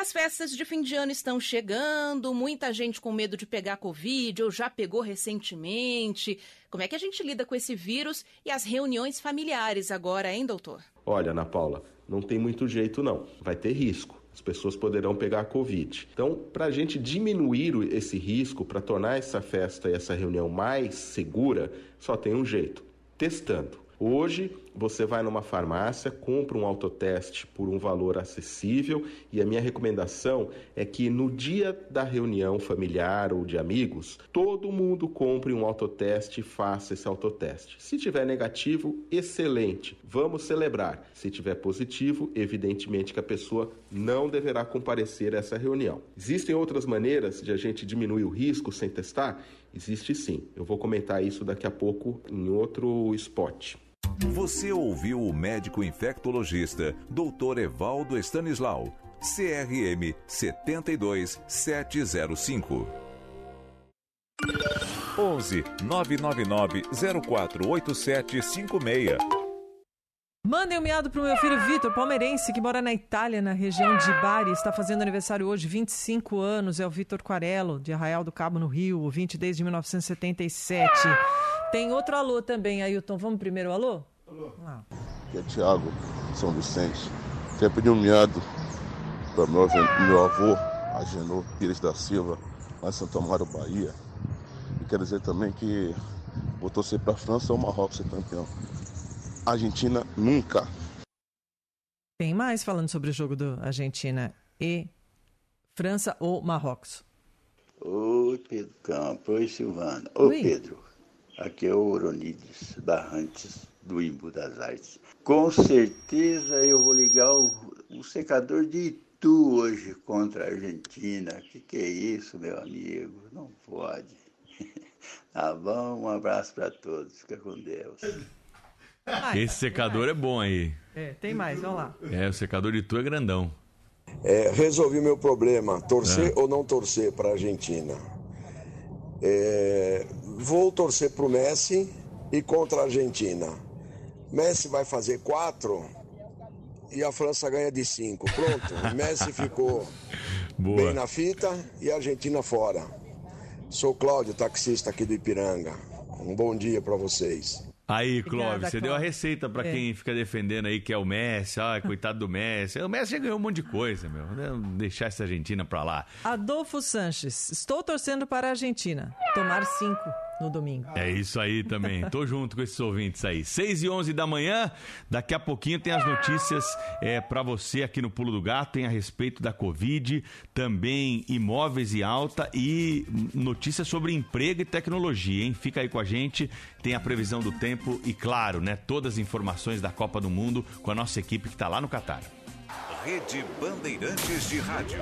As festas de fim de ano estão chegando, muita gente com medo de pegar Covid ou já pegou recentemente. Como é que a gente lida com esse vírus e as reuniões familiares agora, hein, doutor? Olha, Ana Paula, não tem muito jeito não. Vai ter risco. As pessoas poderão pegar a Covid. Então, para a gente diminuir esse risco, para tornar essa festa e essa reunião mais segura, só tem um jeito: testando. Hoje, você vai numa farmácia, compra um autoteste por um valor acessível e a minha recomendação é que no dia da reunião familiar ou de amigos, todo mundo compre um autoteste e faça esse autoteste. Se tiver negativo, excelente, vamos celebrar. Se tiver positivo, evidentemente que a pessoa não deverá comparecer a essa reunião. Existem outras maneiras de a gente diminuir o risco sem testar? Existe sim. Eu vou comentar isso daqui a pouco em outro spot. Você ouviu o médico infectologista Dr. Evaldo Stanislau, CRM 72705. 11 999 048756. Mandem um miado pro meu filho Vitor, palmeirense, que mora na Itália, na região de Bari. Está fazendo aniversário hoje, 25 anos. É o Vitor Quarello, de Arraial do Cabo, no Rio, ouvinte desde 1977. Tem outro alô também, Ailton. Vamos primeiro alô? Alô. Ah. Que é Tiago, São Vicente. Quer pedir um miado para meu, meu avô, Agenor Pires da Silva, lá em Santo Amaro, Bahia. E quero dizer também que vou torcer para a França ou Marrocos ser campeão. Argentina nunca. Tem mais falando sobre o jogo do Argentina e França ou Marrocos. Oi, Pedro Campos. Oi, Silvana. Ô, Oi. Pedro. Aqui é o Oronides Barrantes, do Imbu das Artes. Com certeza eu vou ligar o, o secador de Itu hoje contra a Argentina. Que que é isso, meu amigo? Não pode. Tá bom? Um abraço para todos. Fica com Deus. Esse secador é bom aí. É, tem mais, vamos lá. É, o secador de tu é grandão. É, resolvi meu problema, torcer É. ou não torcer para a Argentina. É, vou torcer para o Messi e contra a Argentina. Messi vai fazer quatro e a França ganha de cinco. Pronto, Messi ficou Boa. bem na fita e a Argentina fora. Sou Cláudio, taxista aqui do Ipiranga. Um bom dia para vocês. Aí, Obrigada, Clóvis, você deu a receita pra É. quem fica defendendo aí que é o Messi. Ai, coitado do Messi. O Messi já ganhou um monte de coisa, meu. Vamos Deixar essa Argentina pra lá. Adolfo Sanches, estou torcendo para a Argentina. Tomar cinco no domingo. É isso aí também. Tô junto com esses ouvintes aí. 6 e 11 da manhã. Daqui a pouquinho tem as notícias é, para você aqui no Pulo do Gato. Tem a respeito da Covid, também imóveis e alta e notícias sobre emprego e tecnologia, hein? Fica aí com a gente. Tem a previsão do tempo e, claro, né? Todas as informações da Copa do Mundo com a nossa equipe que tá lá no Catar. Rede Bandeirantes de Rádio.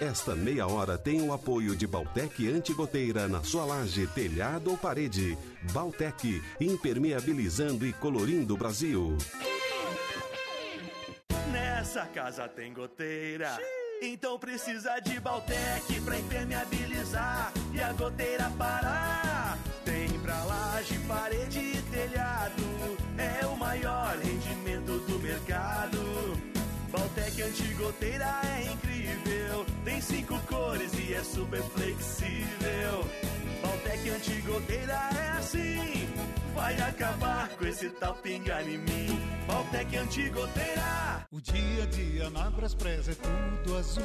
Esta meia hora tem o apoio de Baltec Antigoteira na sua laje, telhado ou parede. Baltec, impermeabilizando e colorindo o Brasil. Nessa casa tem goteira. Então precisa de Baltec pra impermeabilizar e a goteira parar. Tem pra laje, parede e telhado. É o maior rendimento do mercado. Baltec antigoteira é incrível. Tem cinco cores e é super flexível. Baltec antigoteira é assim. Vai acabar com esse tal pingar em mim. Baltec antigoteira. O dia a dia na Braspress é tudo azul.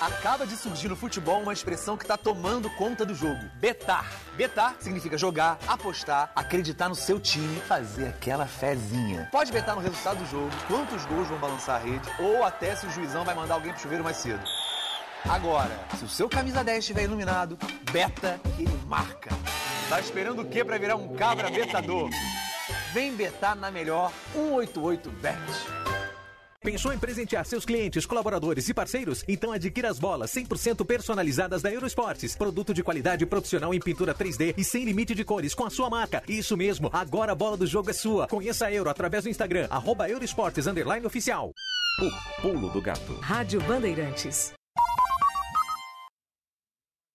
Acaba de surgir no futebol uma expressão que está tomando conta do jogo: betar. Betar significa jogar, apostar, acreditar no seu time, fazer aquela fezinha. Pode betar no resultado do jogo, quantos gols vão balançar a rede, ou até se o juizão vai mandar alguém pro chuveiro mais cedo. Agora, se o seu camisa 10 estiver iluminado, beta que ele marca. Tá esperando o quê para virar um cabra betador? Vem betar na melhor 188bet. Pensou em presentear seus clientes, colaboradores e parceiros? Então adquira as bolas 100% personalizadas da Eurosportes. Produto de qualidade profissional em pintura 3D e sem limite de cores com a sua marca. Isso mesmo, agora a bola do jogo é sua. Conheça a Euro através do Instagram, arroba Eurosportes Underline Oficial. O pulo do gato. Rádio Bandeirantes.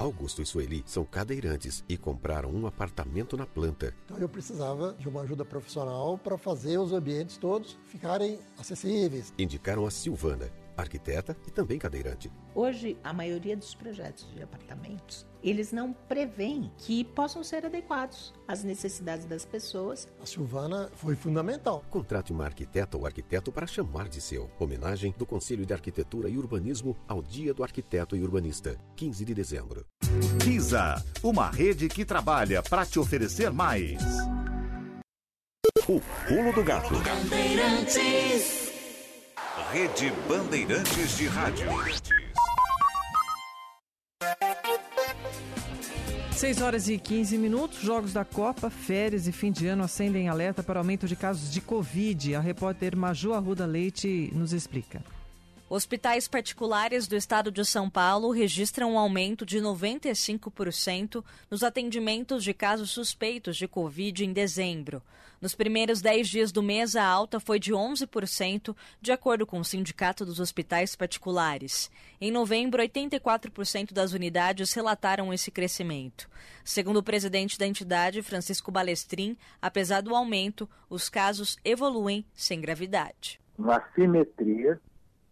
Augusto e Sueli são cadeirantes e compraram um apartamento na planta. Então eu precisava de uma ajuda profissional para fazer os ambientes todos ficarem acessíveis. Indicaram a Silvana, arquiteta e também cadeirante. Hoje, a maioria dos projetos de apartamentos, eles não prevêem que possam ser adequados às necessidades das pessoas. A Silvana foi fundamental. Contrate uma arquiteta ou arquiteto para chamar de seu. Homenagem do Conselho de Arquitetura e Urbanismo ao Dia do Arquiteto e Urbanista, 15 de dezembro. Visa, uma rede que trabalha para te oferecer mais. O pulo do gato. Bandeirantes. Rede Bandeirantes de Rádio. 6 horas e 15 minutos, jogos da Copa, férias e fim de ano acendem alerta para aumento de casos de Covid. A repórter Maju Arruda Leite nos explica. Hospitais particulares do estado de São Paulo registram um aumento de 95% nos atendimentos de casos suspeitos de Covid em dezembro. Nos primeiros 10 dias do mês, a alta foi de 11%, de acordo com o Sindicato dos Hospitais Particulares. Em novembro, 84% das unidades relataram esse crescimento. Segundo o presidente da entidade, Francisco Balestrin, apesar do aumento, os casos evoluem sem gravidade. Uma simetria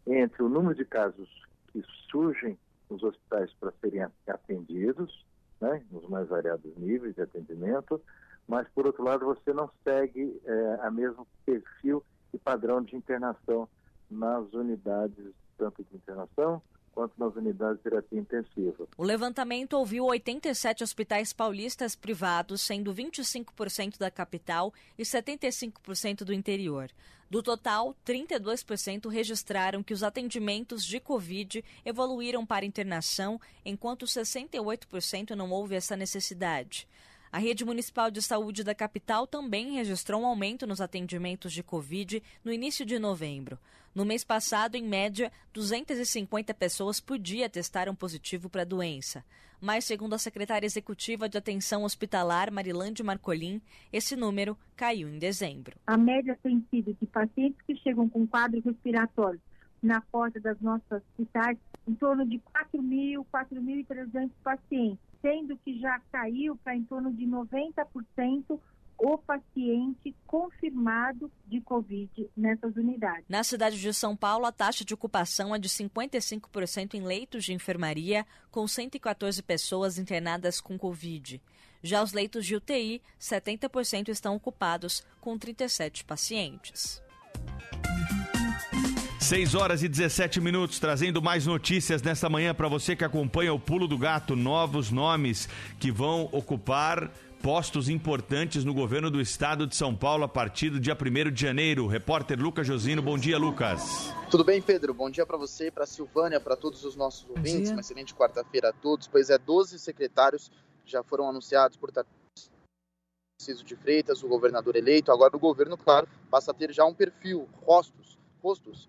entre o número de casos que surgem nos hospitais para serem atendidos, né, nos mais variados níveis de atendimento, mas, por outro lado, você não segue é, a mesmo perfil e padrão de internação nas unidades, tanto de internação quanto nas unidades de terapia intensiva. O levantamento ouviu 87 hospitais paulistas privados, sendo 25% da capital e 75% do interior. Do total, 32% registraram que os atendimentos de Covid evoluíram para internação, enquanto 68% não houve essa necessidade. A rede municipal de saúde da capital também registrou um aumento nos atendimentos de Covid no início de novembro. No mês passado, em média, 250 pessoas por dia testaram positivo para a doença. Mas, segundo a secretária executiva de Atenção Hospitalar, Marilande Marcolin, esse número caiu em dezembro. A média tem sido de pacientes que chegam com quadro respiratório na porta das nossas hospitais, em torno de 4.000, 4.300 pacientes, sendo que já caiu para em torno de 90% o paciente confirmado de Covid nessas unidades. Na cidade de São Paulo, a taxa de ocupação é de 55% em leitos de enfermaria, com 114 pessoas internadas com Covid. Já os leitos de UTI, 70% estão ocupados, com 37 pacientes. 6 horas e 17 minutos, trazendo mais notícias nessa manhã para você que acompanha o Pulo do Gato. Novos nomes que vão ocupar postos importantes no governo do estado de São Paulo a partir do dia 1 de janeiro. Repórter Lucas Josino, bom dia, Lucas. Tudo bem, Pedro? Bom dia para você, para Silvânia, para todos os nossos ouvintes. Uma excelente quarta-feira a todos. Pois é, 12 secretários já foram anunciados por Tarcísio de Freitas, o governador eleito. Agora o governo, claro, passa a ter já um perfil, rostos, rostos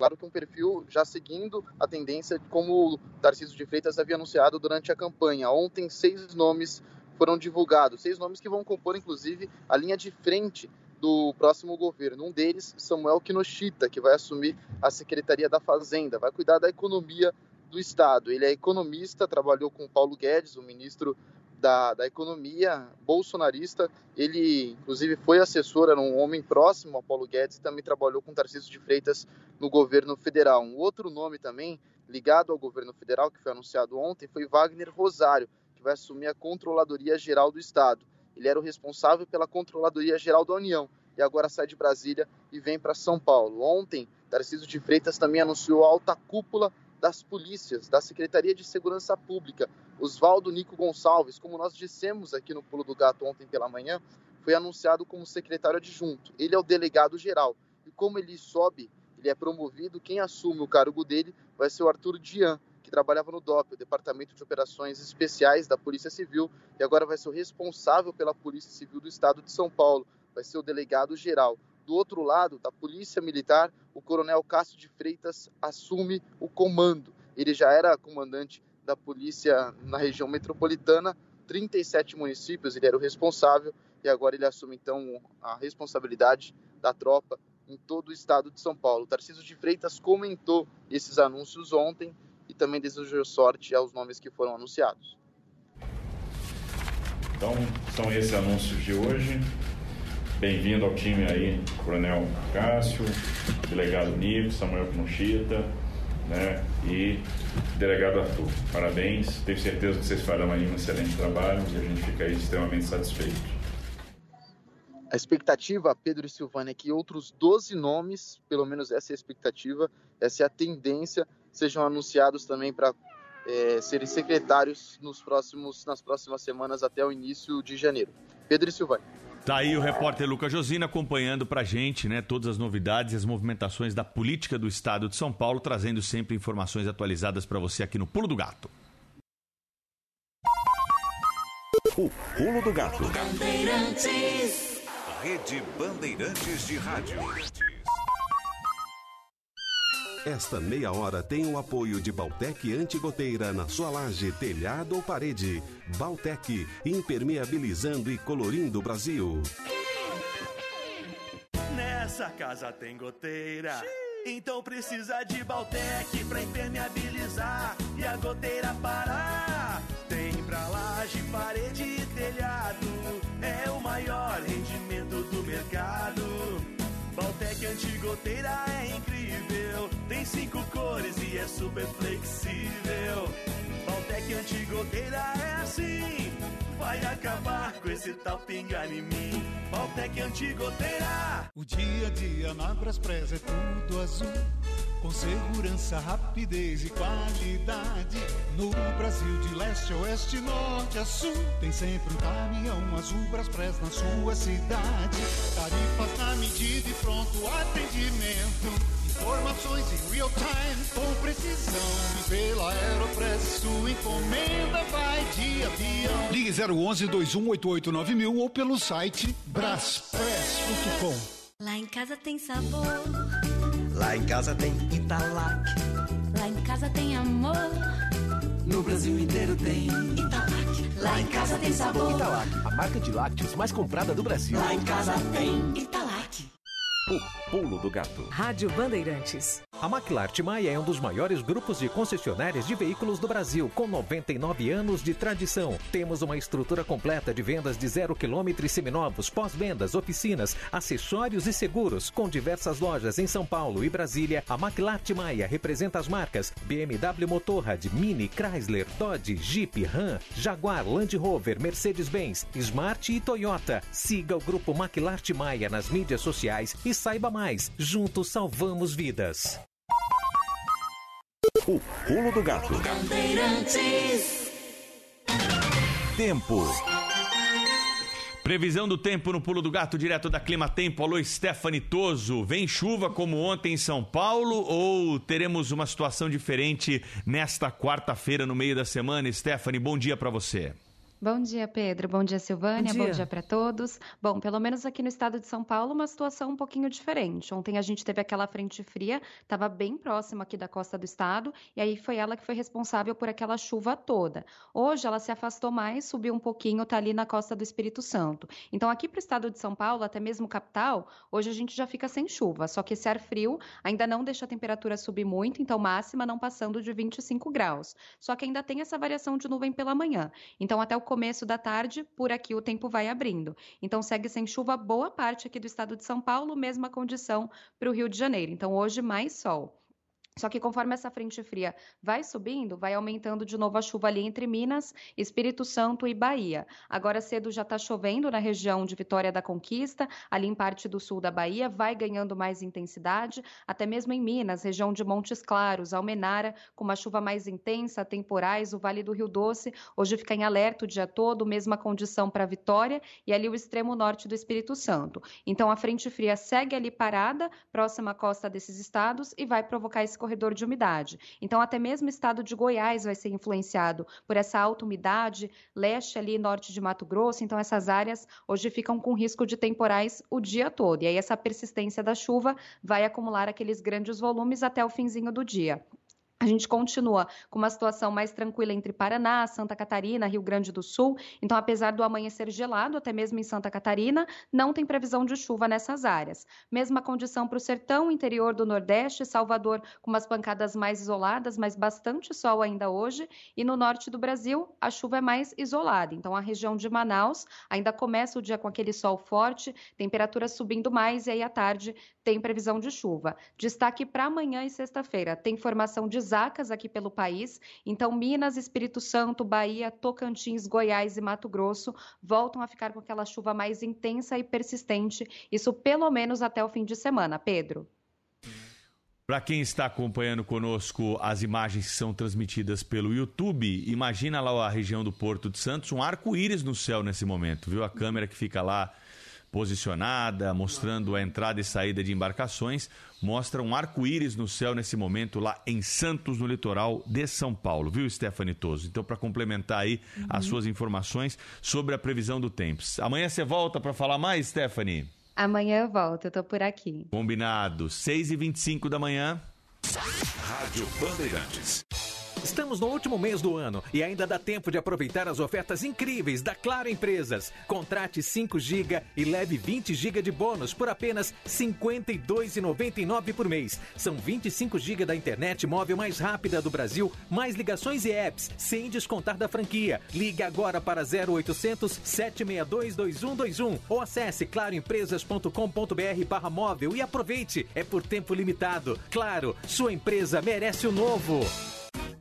Claro que um perfil já seguindo a tendência como o Tarcísio de Freitas havia anunciado durante a campanha. Ontem, seis nomes foram divulgados, seis nomes que vão compor, inclusive, a linha de frente do próximo governo. Um deles, Samuel Kinoshita, que vai assumir a Secretaria da Fazenda, vai cuidar da economia do Estado. Ele é economista, trabalhou com Paulo Guedes, o ministro da, da Economia, bolsonarista. Ele, inclusive, foi assessor, era um homem próximo a Paulo Guedes e também trabalhou com Tarcísio de Freitas no governo federal. Um outro nome também ligado ao governo federal, que foi anunciado ontem, foi Wagner Rosário, que vai assumir a Controladoria Geral do Estado. Ele era o responsável pela Controladoria Geral da União e agora sai de Brasília e vem para São Paulo. Ontem, Tarcísio de Freitas também anunciou a alta cúpula das polícias, da Secretaria de Segurança Pública, Oswaldo Nico Gonçalves, como nós dissemos aqui no Pulo do Gato ontem pela manhã, foi anunciado como secretário adjunto. Ele é o delegado geral. E como ele sobe, ele é promovido, quem assume o cargo dele vai ser o Arthur Dian, que trabalhava no DOP, o Departamento de Operações Especiais da Polícia Civil, e agora vai ser o responsável pela Polícia Civil do Estado de São Paulo, vai ser o delegado geral. Do outro lado, da Polícia Militar, o Coronel Cássio de Freitas assume o comando. Ele já era comandante da polícia na região metropolitana, 37 municípios, ele era o responsável e agora ele assume então a responsabilidade da tropa em todo o estado de São Paulo. Tarcísio de Freitas comentou esses anúncios ontem e também desejou sorte aos nomes que foram anunciados. Então, são esses anúncios de hoje. Bem-vindo ao time aí, Coronel Cássio, delegado Nico, Samuel Conchita, né? E delegado Arthur. Parabéns, tenho certeza que vocês farão aí um excelente trabalho e a gente fica aí extremamente satisfeito. A expectativa, Pedro e Silvânia, é que outros 12 nomes, pelo menos essa é a expectativa, essa é a tendência, sejam anunciados também para é, serem secretários nos próximos, nas próximas semanas até o início de janeiro. Pedro e Silvânia. Tá aí o repórter Lucas Josina acompanhando pra gente, né, todas as novidades e as movimentações da política do estado de São Paulo, trazendo sempre informações atualizadas para você aqui no Pulo do Gato. O Pulo do Gato. Bandeirantes. Rede Bandeirantes de Rádio. Esta meia hora tem o apoio de Baltec Antigoteira na sua laje, telhado ou parede. Baltec, impermeabilizando e colorindo o Brasil. Nessa casa tem goteira. Então precisa de Baltec pra impermeabilizar e a goteira parar. Tem pra laje, parede e telhado. É o maior rendimento do mercado. Baltec antigoteira é incrível. Cinco cores e é super flexível. Baltec antigoteira é assim. Vai acabar com esse tal pingar em mim. Baltec antigoteira. O dia a dia na Braspress é tudo azul. Com segurança, rapidez e qualidade. No Brasil, de leste a oeste, norte a sul. Tem sempre um caminhão azul Braspress na sua cidade. Tarifas na medida e pronto atendimento. Informações em real time, com precisão. E pela Aeropress, sua encomenda vai de avião. Ligue 011 2188 mil ou pelo site braspress.com. Lá em casa tem sabor. Lá em casa tem Italac. Lá em casa tem amor. No Brasil inteiro tem Italac. Lá em casa tem sabor. Italac, a marca de lácteos mais comprada do Brasil. Lá em casa tem Italac. O Pulo do Gato. Rádio Bandeirantes. A Maclart Maia é um dos maiores grupos de concessionárias de veículos do Brasil, com 99 anos de tradição. Temos uma estrutura completa de vendas de zero quilômetro e seminovos, pós-vendas, oficinas, acessórios e seguros, com diversas lojas em São Paulo e Brasília. A Maclart Maia representa as marcas BMW Motorrad, Mini, Chrysler, Dodge, Jeep, Ram, Jaguar, Land Rover, Mercedes-Benz, Smart e Toyota. Siga o grupo Maclart Maia nas mídias sociais e saiba mais. Juntos salvamos vidas. O Pulo do Gato. Tempo. Previsão do tempo no Pulo do Gato, direto da Clima Tempo. Alô, Stephanie Toso. Vem chuva como ontem em São Paulo ou teremos uma situação diferente nesta quarta-feira, no meio da semana? Stephanie, bom dia para você. Bom dia, Pedro. Bom dia, Silvânia. Bom dia, dia para todos. Bom, pelo menos aqui no estado de São Paulo, uma situação um pouquinho diferente. Ontem a gente teve aquela frente fria, estava bem próxima aqui da costa do estado, e aí foi ela que foi responsável por aquela chuva toda. Hoje ela se afastou mais, subiu um pouquinho, está ali na costa do Espírito Santo. Então, aqui para o estado de São Paulo, até mesmo capital, hoje a gente já fica sem chuva. Só que esse ar frio ainda não deixa a temperatura subir muito, então máxima não passando de 25 graus. Só que ainda tem essa variação de nuvem pela manhã. Então, até o começo da tarde, por aqui o tempo vai abrindo. Então, segue sem chuva boa parte aqui do estado de São Paulo, mesma condição para o Rio de Janeiro. Então, hoje mais sol. Só que conforme essa frente fria vai subindo, vai aumentando de novo a chuva ali entre Minas, Espírito Santo e Bahia. Agora cedo já está chovendo na região de Vitória da Conquista, ali em parte do sul da Bahia, vai ganhando mais intensidade, até mesmo em Minas, região de Montes Claros, Almenara, com uma chuva mais intensa, temporais, o Vale do Rio Doce, hoje fica em alerta o dia todo, mesma condição para Vitória e ali o extremo norte do Espírito Santo. Então a frente fria segue ali parada, próxima à costa desses estados, e vai provocar esse corredor de umidade. Então, até mesmo o estado de Goiás vai ser influenciado por essa alta umidade, leste ali, norte de Mato Grosso. Então, essas áreas hoje ficam com risco de temporais o dia todo. E aí, essa persistência da chuva vai acumular aqueles grandes volumes até o finzinho do dia. A gente continua com uma situação mais tranquila entre Paraná, Santa Catarina, Rio Grande do Sul. Então, apesar do amanhecer gelado, até mesmo em Santa Catarina, não tem previsão de chuva nessas áreas. Mesma condição para o sertão, interior do Nordeste, Salvador com umas pancadas mais isoladas, mas bastante sol ainda hoje. E no norte do Brasil, a chuva é mais isolada. Então, a região de Manaus ainda começa o dia com aquele sol forte, temperatura subindo mais, e aí à tarde tem previsão de chuva. Destaque para amanhã e sexta-feira: tem formação de zacas aqui pelo país. Então, Minas, Espírito Santo, Bahia, Tocantins, Goiás e Mato Grosso voltam a ficar com aquela chuva mais intensa e persistente. Isso pelo menos até o fim de semana. Pedro. Para quem está acompanhando conosco as imagens que são transmitidas pelo YouTube, imagina lá a região do Porto de Santos, um arco-íris no céu nesse momento, viu? A câmera que fica lá posicionada, mostrando a entrada e saída de embarcações, mostra um arco-íris no céu nesse momento lá em Santos, no litoral de São Paulo, viu, Stephanie Toso? Então, para complementar aí uhum. as suas informações sobre a previsão do tempo. Amanhã você volta para falar mais, Stephanie? Amanhã eu volto, eu tô por aqui. Combinado. 6h25 da manhã. Rádio Bandeirantes. Estamos no último mês do ano e ainda dá tempo de aproveitar as ofertas incríveis da Claro Empresas. Contrate 5 GB e leve 20 GB de bônus por apenas R$ 52,99 por mês. São 25 GB da internet móvel mais rápida do Brasil, mais ligações e apps, sem descontar da franquia. Ligue agora para 0800 762 2121 ou acesse claroempresas.com.br barra móvel e aproveite. É por tempo limitado. Claro, sua empresa merece o novo.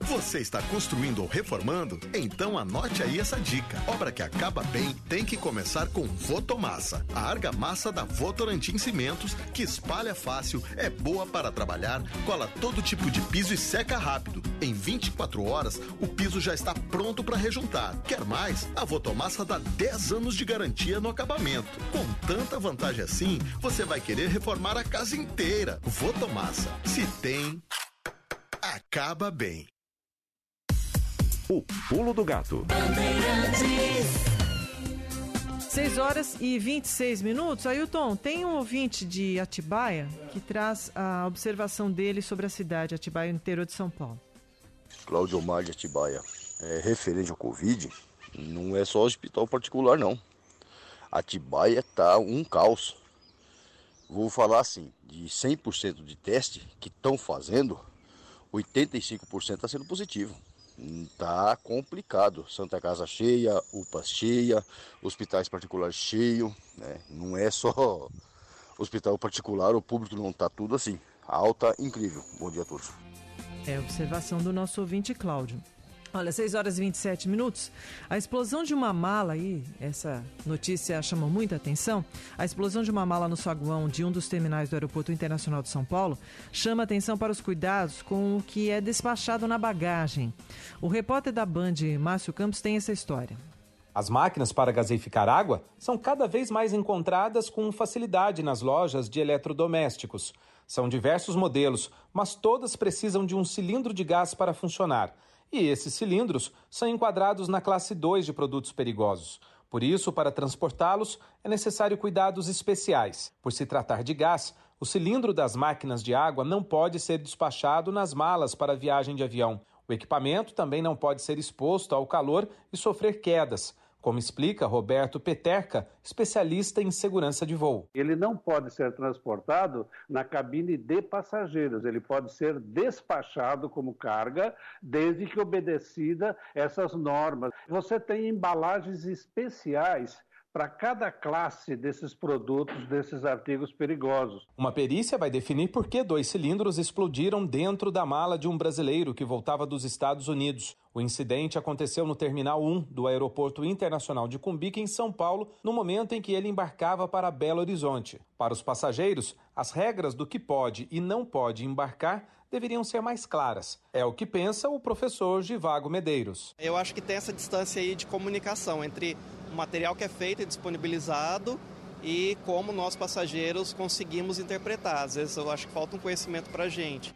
Você está construindo ou reformando? Então anote aí essa dica. Obra que acaba bem tem que começar com Votomassa. A argamassa da Votorantim Cimentos, que espalha fácil, é boa para trabalhar, cola todo tipo de piso e seca rápido. Em 24 horas, o piso já está pronto para rejuntar. Quer mais? A Votomassa dá 10 anos de garantia no acabamento. Com tanta vantagem assim, você vai querer reformar a casa inteira. Votomassa. Se tem, acaba bem. O pulo do gato. 6 horas e 26 minutos. Ailton, tem um ouvinte de Atibaia que traz a observação dele sobre a cidade, Atibaia, no interior de São Paulo. Cláudio Omar de Atibaia. É, referente ao Covid, não é só hospital particular, não. Atibaia tá um caos. Vou falar assim, de 100% de teste que estão fazendo, 85% está sendo positivo. Tá complicado. Santa Casa cheia, UPA cheia, hospitais particulares cheio, né? Não é só hospital particular, o público não tá tudo assim. Alta incrível. Bom dia a todos. É observação do nosso ouvinte Cláudio. Olha, 6 horas e 27 minutos. A explosão de uma mala aí, essa notícia chamou muita atenção. A explosão de uma mala no saguão de um dos terminais do Aeroporto Internacional de São Paulo chama atenção para os cuidados com o que é despachado na bagagem. O repórter da Band, Márcio Campos, tem essa história. As máquinas para gaseificar água são cada vez mais encontradas com facilidade nas lojas de eletrodomésticos. São diversos modelos, mas todas precisam de um cilindro de gás para funcionar E esses cilindros são enquadrados na classe 2 de produtos perigosos. Por isso, para transportá-los, é necessário cuidados especiais. Por se tratar de gás, o cilindro das máquinas de água não pode ser despachado nas malas para viagem de avião. O equipamento também não pode ser exposto ao calor e sofrer quedas como explica Roberto Peterca, especialista em segurança de voo. Ele não pode ser transportado na cabine de passageiros, ele pode ser despachado como carga, desde que obedecida essas normas. Você tem embalagens especiais para cada classe desses produtos, desses artigos perigosos. Uma perícia vai definir por que dois cilindros explodiram dentro da mala de um brasileiro que voltava dos Estados Unidos. O incidente aconteceu no Terminal 1 do Aeroporto Internacional de Cumbica, em São Paulo, no momento em que ele embarcava para Belo Horizonte. Para os passageiros, as regras do que pode e não pode embarcar deveriam ser mais claras. É o que pensa o professor Givago Medeiros. Eu acho que tem essa distância aí de comunicação entre o material que é feito e disponibilizado e como nós passageiros conseguimos interpretar. Às vezes eu acho que falta um conhecimento para a gente.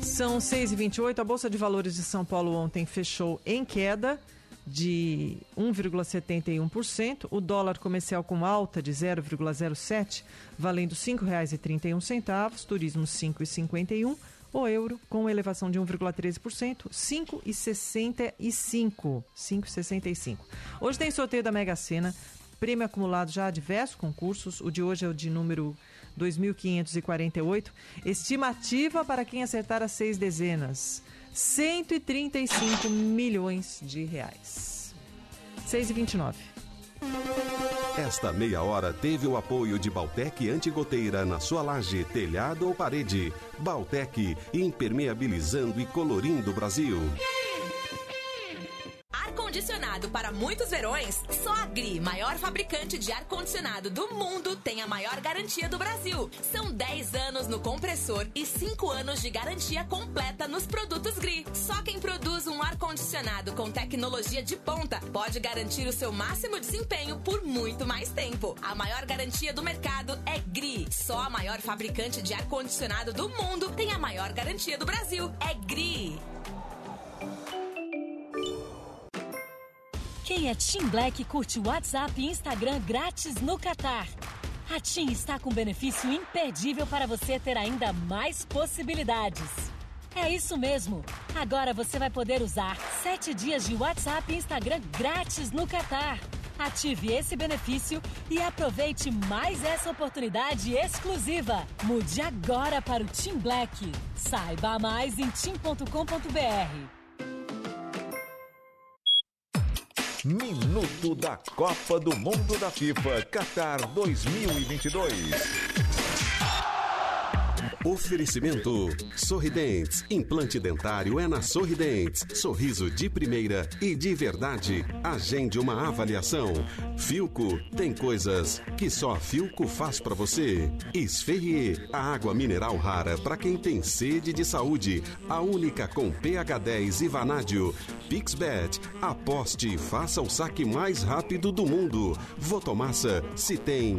São 6h28. A Bolsa de Valores de São Paulo ontem fechou em queda de 1,71%, o dólar comercial com alta de 0,07, valendo R$ 5,31, turismo 5,51, o euro com elevação de 1,13%, 5,65, 5,65. Hoje tem sorteio da Mega Sena, prêmio acumulado já a diversos concursos, o de hoje é o de número 2548, estimativa para quem acertar as seis dezenas. 135 milhões de reais. 6 e 29. Esta meia hora teve o apoio de Baltec Antigoteira na sua laje, telhado ou parede. Baltec, impermeabilizando e colorindo o Brasil. Ar-condicionado para muitos verões? Só a Gri, maior fabricante de ar-condicionado do mundo, tem a maior garantia do Brasil. São 10 anos no compressor e 5 anos de garantia completa nos produtos Gri. Só quem produz um ar-condicionado com tecnologia de ponta pode garantir o seu máximo desempenho por muito mais tempo. A maior garantia do mercado é Gri. Só a maior fabricante de ar-condicionado do mundo tem a maior garantia do Brasil. É Gri. Quem é Team Black curte WhatsApp e Instagram grátis no Catar. A TIM está com benefício imperdível para você ter ainda mais possibilidades. É isso mesmo! Agora você vai poder usar 7 dias de WhatsApp e Instagram grátis no Catar. Ative esse benefício e aproveite mais essa oportunidade exclusiva. Mude agora para o Team Black. Saiba mais em tim.com.br. Minuto da Copa do Mundo da FIFA Qatar 2022. Oferecimento Sorridentes. Implante dentário é na Sorridentes. Sorriso de primeira e de verdade. Agende uma avaliação. Filco tem coisas que só Filco faz para você. Esferrier, a água mineral rara para quem tem sede de saúde. A única com pH 10 e vanádio. Pixbet, aposte e faça o saque mais rápido do mundo. Votomassa, se tem.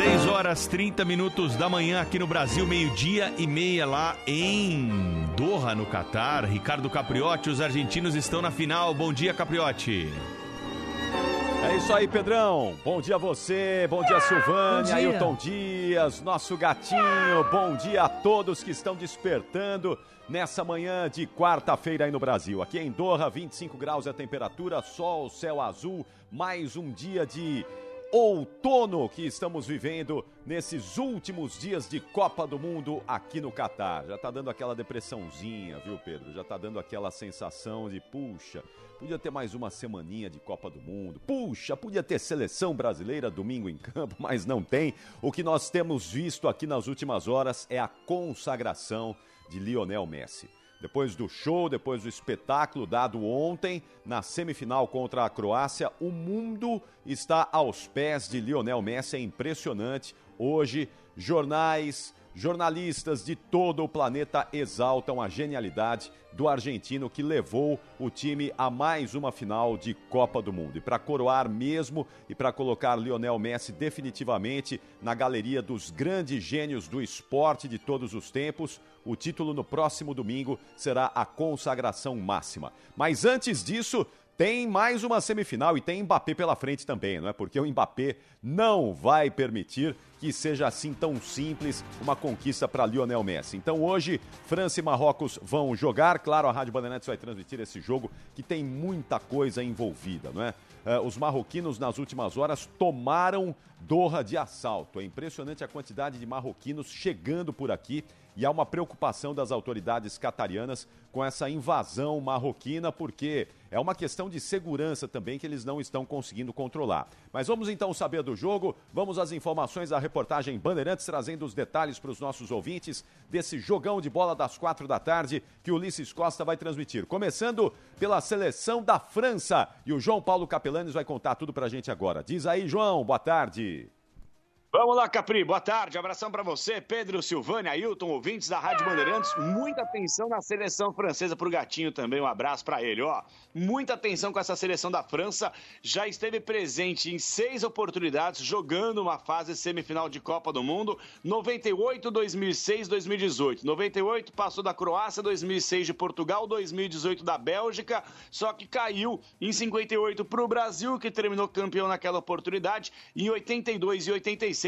6 horas 30 minutos da manhã aqui no Brasil, meio-dia e meia lá em Doha, no Catar. Ricardo Capriotti, os argentinos estão na final. Bom dia, Capriotti. É isso aí, Pedrão. Bom dia a você, bom dia, Silvânia, Ailton Dias, nosso gatinho. Bom dia a todos que estão despertando nessa manhã de quarta-feira aí no Brasil. Aqui em Doha, 25 graus é a temperatura, sol, céu azul, mais um dia de outono que estamos vivendo nesses últimos dias de Copa do Mundo aqui no Catar. Já tá dando aquela depressãozinha, viu, Pedro? Já tá dando aquela sensação de, puxa, podia ter mais uma semaninha de Copa do Mundo. Puxa, podia ter seleção brasileira domingo em campo, mas não tem. O que nós temos visto aqui nas últimas horas é a consagração de Lionel Messi. Depois do show, depois do espetáculo dado ontem na semifinal contra a Croácia, o mundo está aos pés de Lionel Messi. É impressionante. Hoje, jornais, jornalistas de todo o planeta exaltam a genialidade do argentino que levou o time a mais uma final de Copa do Mundo. E para coroar mesmo e para colocar Lionel Messi definitivamente na galeria dos grandes gênios do esporte de todos os tempos, o título no próximo domingo será a consagração máxima. Mas antes disso, tem mais uma semifinal e tem Mbappé pela frente também, não é? Porque o Mbappé não vai permitir que seja assim tão simples uma conquista para Lionel Messi. Então hoje, França e Marrocos vão jogar. Claro, a Rádio Bandeirantes vai transmitir esse jogo que tem muita coisa envolvida, não é? Uh, os marroquinos nas últimas horas tomaram Doha de assalto. É impressionante a quantidade de marroquinos chegando por aqui e há uma preocupação das autoridades catarianas com essa invasão marroquina, porque é uma questão de segurança também que eles não estão conseguindo controlar. Mas vamos então saber do jogo, vamos às informações da reportagem Bandeirantes, trazendo os detalhes para os nossos ouvintes desse jogão de bola das quatro da tarde que Ulisses Costa vai transmitir. Começando pela seleção da França. E o João Paulo Capelanes vai contar tudo para a gente agora. Diz aí, João, boa tarde. Vamos lá, Capri. Boa tarde. Abração para você, Pedro Silvânia, Ailton, ouvintes da Rádio Bandeirantes. Muita atenção na seleção francesa para o Gatinho também. Um abraço para ele. Ó, muita atenção com essa seleção da França. Já esteve presente em seis oportunidades jogando uma fase semifinal de Copa do Mundo: 98, 2006, 2018. 98 passou da Croácia, 2006 de Portugal, 2018 da Bélgica. Só que caiu em 58 para o Brasil, que terminou campeão naquela oportunidade. Em 82 e 86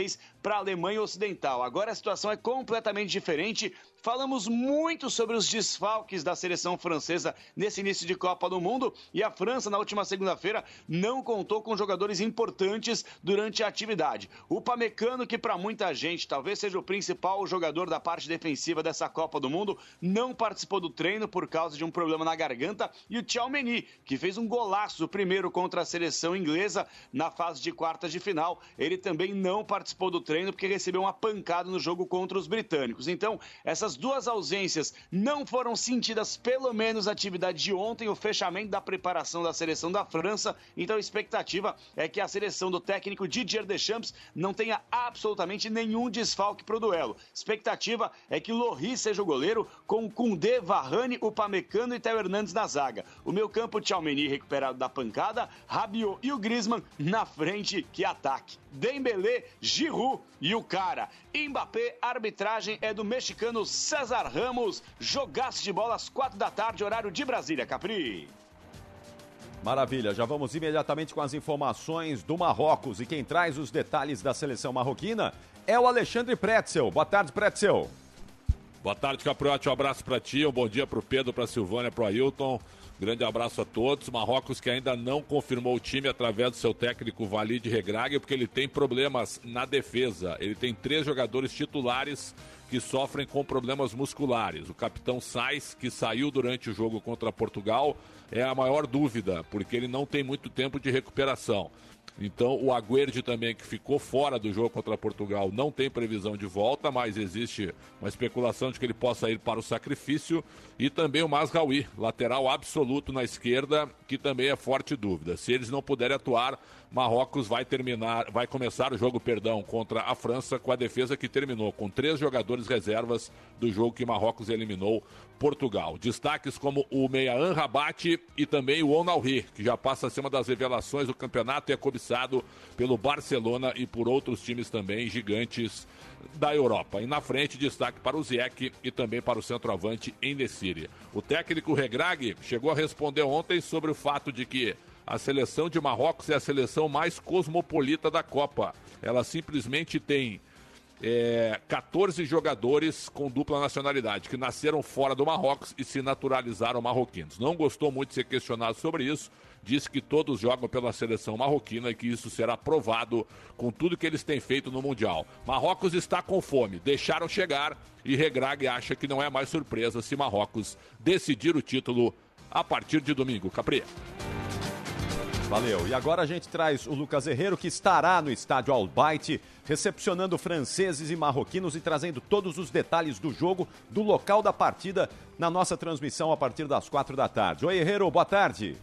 para a Alemanha Ocidental. Agora a situação é completamente diferente. Falamos muito sobre os desfalques da seleção francesa nesse início de Copa do Mundo e a França, na última segunda-feira, não contou com jogadores importantes durante a atividade. O Pamecano, que para muita gente talvez seja o principal jogador da parte defensiva dessa Copa do Mundo, não participou do treino por causa de um problema na garganta. E o Tchouameni, que fez um golaço primeiro contra a seleção inglesa na fase de quartas de final, ele também não participou do treino porque recebeu uma pancada no jogo contra os britânicos. Então, essas duas ausências não foram sentidas, pelo menos na atividade de ontem, o fechamento da preparação da seleção da França. Então, a expectativa é que a seleção do técnico Didier Deschamps não tenha absolutamente nenhum desfalque para o duelo. Expectativa é que Lohri seja o goleiro, com Koundé, Varane, Upamecano e Theo Hernandes na zaga. O meu campo, Tchouameni recuperado da pancada, Rabiot e o Griezmann na frente, que ataque. Dembélé, Giroud e o cara. Mbappé, arbitragem é do mexicano César Ramos. Jogaço de bola às quatro da tarde, horário de Brasília, Capri. Maravilha, já vamos imediatamente com as informações do Marrocos. E quem traz os detalhes da seleção marroquina é o Alexandre Pretzel. Boa tarde, Pretzel. Boa tarde, Capriotti. Um abraço para ti, um bom dia para o Pedro, para a Silvânia, para o Ailton. Grande abraço a todos. Marrocos que ainda não confirmou o time através do seu técnico Valide Regrague, porque ele tem problemas na defesa. Ele tem três jogadores titulares que sofrem com problemas musculares. O capitão Sais, que saiu durante o jogo contra Portugal, é a maior dúvida, porque ele não tem muito tempo de recuperação. Então, o Aguerde também, que ficou fora do jogo contra Portugal, não tem previsão de volta, mas existe uma especulação de que ele possa ir para o sacrifício. E também o Masraoui, lateral absoluto na esquerda, que também é forte dúvida. Se eles não puderem atuar, Marrocos vai terminar, vai começar o jogo, perdão, contra a França com a defesa que terminou com três jogadores reservas do jogo que Marrocos eliminou Portugal. Destaques como o Meia Rabat e também o Onalri, que já passa a ser uma das revelações do campeonato e é cobiçado pelo Barcelona e por outros times também gigantes da Europa. E na frente, destaque para o Ziyech e também para o centroavante Endesiri. O técnico Regrag chegou a responder ontem sobre o fato de que a seleção de Marrocos é a seleção mais cosmopolita da Copa. Ela simplesmente tem é, 14 jogadores com dupla nacionalidade que nasceram fora do Marrocos e se naturalizaram marroquinos. Não gostou muito de ser questionado sobre isso. Disse que todos jogam pela seleção marroquina e que isso será provado com tudo que eles têm feito no Mundial. Marrocos está com fome, deixaram chegar e Regrag acha que não é mais surpresa se Marrocos decidir o título a partir de domingo. Capri. Valeu. E agora a gente traz o Lucas Herrero, que estará no estádio Albaite, recepcionando franceses e marroquinos e trazendo todos os detalhes do jogo, do local da partida, na nossa transmissão a partir das quatro da tarde. Oi, Herrero, boa tarde.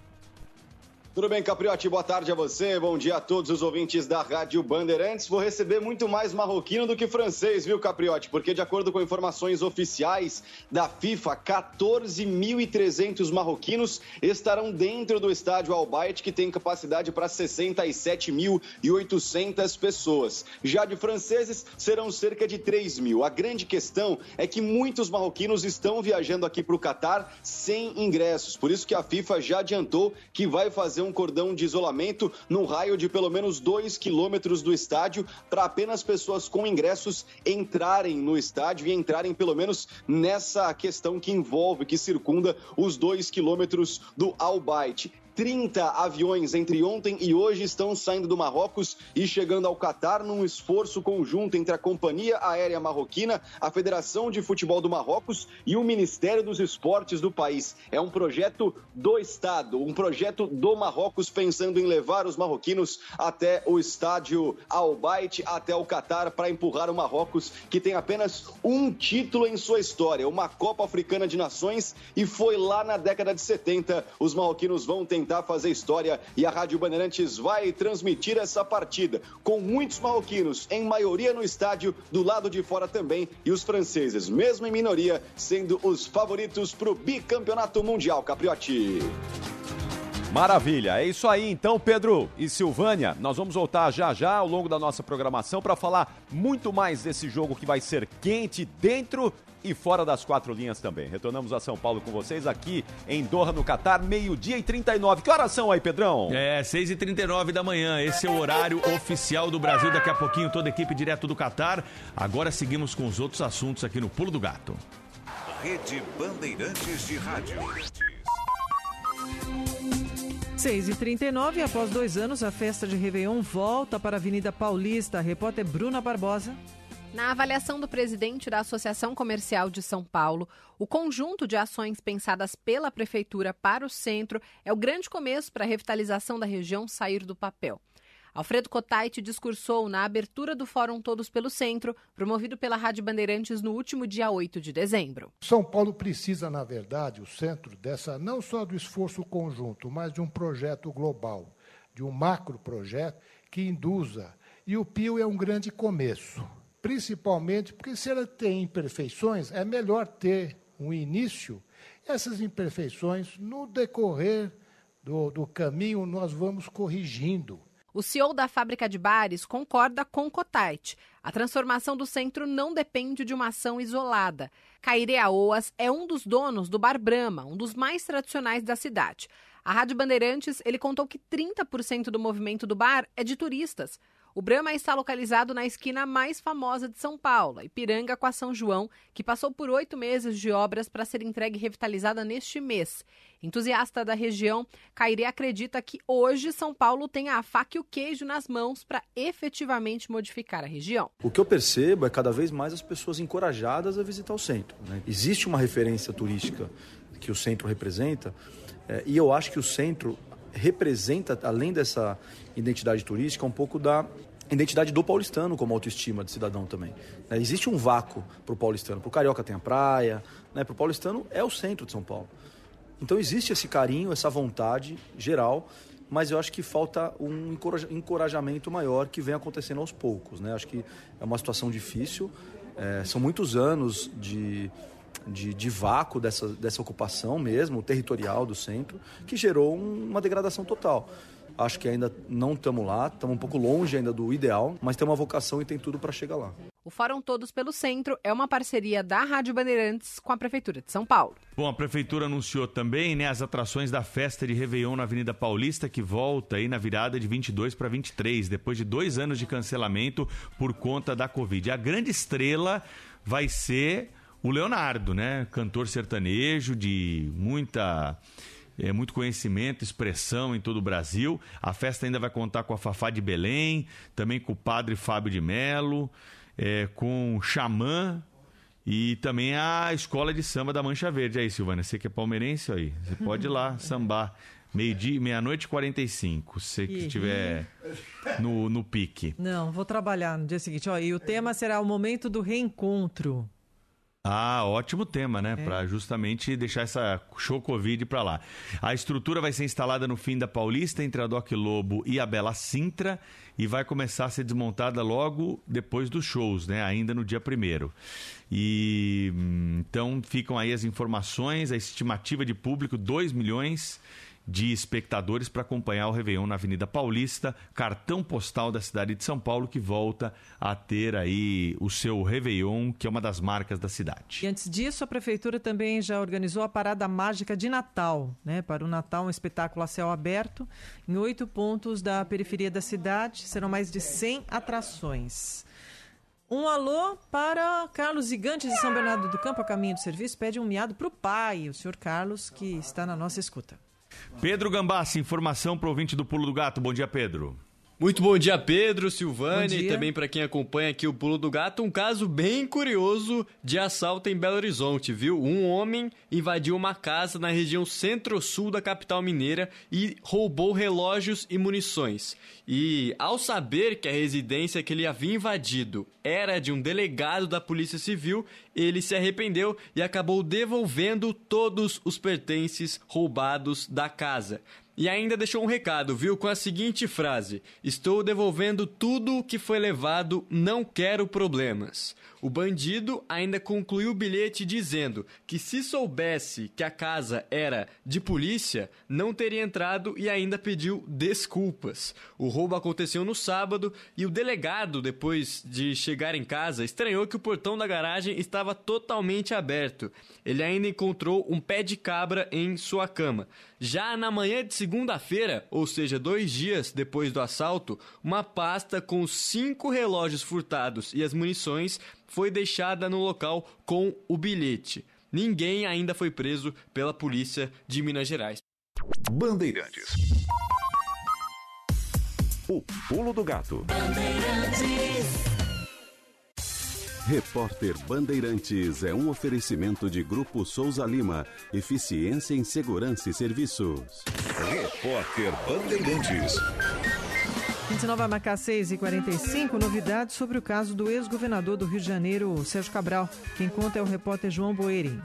Tudo bem, Capriotti? Boa tarde a você, bom dia a todos os ouvintes da Rádio Bandeirantes. Vou receber muito mais marroquino do que francês, viu, Capriotti? Porque, de acordo com informações oficiais da FIFA, 14.300 marroquinos estarão dentro do estádio Albayt, que tem capacidade para 67.800 pessoas. Já de franceses, serão cerca de 3 mil. A grande questão é que muitos marroquinos estão viajando aqui para o Catar sem ingressos. Por isso que a FIFA já adiantou que vai fazer um cordão de isolamento num raio de pelo menos 2 quilômetros do estádio para apenas pessoas com ingressos entrarem no estádio e entrarem pelo menos nessa questão que envolve, que circunda os 2 quilômetros do Albayt. 30 aviões entre ontem e hoje estão saindo do Marrocos e chegando ao Catar num esforço conjunto entre a Companhia Aérea Marroquina, a Federação de Futebol do Marrocos e o Ministério dos Esportes do país. É um projeto do Estado, um projeto do Marrocos pensando em levar os marroquinos até o estádio Al Bayt, até o Catar, para empurrar o Marrocos, que tem apenas um título em sua história, uma Copa Africana de Nações, e foi lá na década de 70. Os marroquinos vão tentar fazer história e a Rádio Bandeirantes vai transmitir essa partida com muitos marroquinos, em maioria no estádio, do lado de fora também, e os franceses, mesmo em minoria, sendo os favoritos para o bicampeonato mundial, Capriotti. Maravilha, é isso aí então, Pedro e Silvânia. Nós vamos voltar já já ao longo da nossa programação para falar muito mais desse jogo que vai ser quente dentro e fora das quatro linhas também. Retornamos a São Paulo com vocês aqui em Doha, no Catar, meio-dia e 39. Que horas são aí, Pedrão? É, 6 e 39 da manhã. Esse é o horário oficial do Brasil. Daqui a pouquinho, toda a equipe direto do Catar. Agora seguimos com os outros assuntos aqui no Pulo do Gato. Rede Bandeirantes de Rádio. 6 e 39 após dois anos, a festa de Réveillon volta para a Avenida Paulista. A repórter Bruna Barbosa. Na avaliação do presidente da Associação Comercial de São Paulo, o conjunto de ações pensadas pela Prefeitura para o centro é o grande começo para a revitalização da região sair do papel. Alfredo Cotait discursou na abertura do Fórum Todos pelo Centro, promovido pela Rádio Bandeirantes no último dia 8 de dezembro. São Paulo precisa, na verdade, o centro dessa não só do esforço conjunto, mas de um projeto global, de um macro projeto que induza. E o Pio é um grande começo, principalmente porque se ela tem imperfeições, é melhor ter um início. Essas imperfeições, no decorrer do, do caminho, nós vamos corrigindo. O CEO da fábrica de bares concorda com Cotait. A transformação do centro não depende de uma ação isolada. Caire Aoas é um dos donos do Bar Brahma, um dos mais tradicionais da cidade. A Rádio Bandeirantes, ele contou que 30% do movimento do bar é de turistas. O Brahma está localizado na esquina mais famosa de São Paulo, Ipiranga com a São João, que passou por oito meses de obras para ser entregue e revitalizada neste mês. Entusiasta da região, Caire acredita que hoje São Paulo tem a faca e o queijo nas mãos para efetivamente modificar a região. O que eu percebo é cada vez mais as pessoas encorajadas a visitar o centro. Né? Existe uma referência turística que o centro representa, é, e eu acho que o centro representa, além dessa identidade turística, um pouco da identidade do paulistano como autoestima de cidadão também. Né? Existe um vácuo para o paulistano. Para o carioca tem a praia, né? para o paulistano é o centro de São Paulo. Então existe esse carinho, essa vontade geral, mas eu acho que falta um encorajamento maior que vem acontecendo aos poucos. Né? Acho que é uma situação difícil, é, são muitos anos de, de, de, vácuo dessa, dessa ocupação mesmo, territorial do centro, que gerou uma degradação total. Acho que ainda não estamos lá, estamos um pouco longe ainda do ideal, mas tem uma vocação e tem tudo para chegar lá. O Fórum Todos pelo Centro é uma parceria da Rádio Bandeirantes com a Prefeitura de São Paulo. Bom, a Prefeitura anunciou também né, as atrações da festa de Réveillon na Avenida Paulista, que volta aí na virada de 22 para 23, depois de dois anos de cancelamento por conta da Covid. A grande estrela vai ser o Leonardo, né? Cantor sertanejo de muita é, muito conhecimento, expressão em todo o Brasil. A festa ainda vai contar com a Fafá de Belém, também com o padre Fábio de Melo, é, com o Xamã e também a escola de samba da Mancha Verde. Aí, Silvana, você que é palmeirense aí, você pode ir lá sambar Meio-dia, meia-noite e 45, se você que estiver no, no pique. Não, vou trabalhar no dia seguinte. Ó, e o tema será o momento do reencontro. Ah, ótimo tema, né? Pra justamente deixar essa show Covid pra lá. A estrutura vai ser instalada no fim da Paulista, entre a Doc Lobo e a Bela Sintra, e vai começar a ser desmontada logo depois dos shows, né? Ainda no dia primeiro. E hum, então ficam aí as informações, a estimativa de público, 2 milhões de espectadores para acompanhar o Réveillon na Avenida Paulista, cartão postal da cidade de São Paulo, que volta a ter aí o seu Réveillon, que é uma das marcas da cidade. E antes disso, a prefeitura também já organizou a parada mágica de Natal, né? Para o Natal, um espetáculo a céu aberto em oito pontos da periferia da cidade. Serão mais de 100 atrações. Um alô para Carlos Gigantes de São Bernardo do Campo, a caminho do serviço, pede um miado para o pai, o senhor Carlos, que está na nossa escuta. Pedro Gambassi, informação para o ouvinte do Pulo do Gato. Bom dia, Pedro. Muito bom dia, Pedro, Silvane, dia. e também para quem acompanha aqui o Pulo do Gato, um caso bem curioso de assalto em Belo Horizonte, viu? Um homem invadiu uma casa na região centro-sul da capital mineira e roubou relógios e munições. E ao saber que a residência que ele havia invadido era de um delegado da Polícia Civil, ele se arrependeu e acabou devolvendo todos os pertences roubados da casa. E ainda deixou um recado, viu? Com a seguinte frase: Estou devolvendo tudo o que foi levado, não quero problemas. O bandido ainda concluiu o bilhete dizendo que se soubesse que a casa era de polícia, não teria entrado e ainda pediu desculpas. O roubo aconteceu no sábado e o delegado, depois de chegar em casa, estranhou que o portão da garagem estava totalmente aberto. Ele ainda encontrou um pé de cabra em sua cama. Já na manhã de segunda-feira, ou seja, dois dias depois do assalto, uma pasta com cinco relógios furtados e as munições foi deixada no local com o bilhete. Ninguém ainda foi preso pela polícia de Minas Gerais. Bandeirantes. O pulo do gato. Repórter Bandeirantes é um oferecimento de Grupo Souza Lima. Eficiência em Segurança e Serviços. Repórter Bandeirantes. 29 vai marcar 6 e 45 novidades sobre o caso do ex-governador do Rio de Janeiro, Sérgio Cabral. Quem conta é o repórter João Boeri.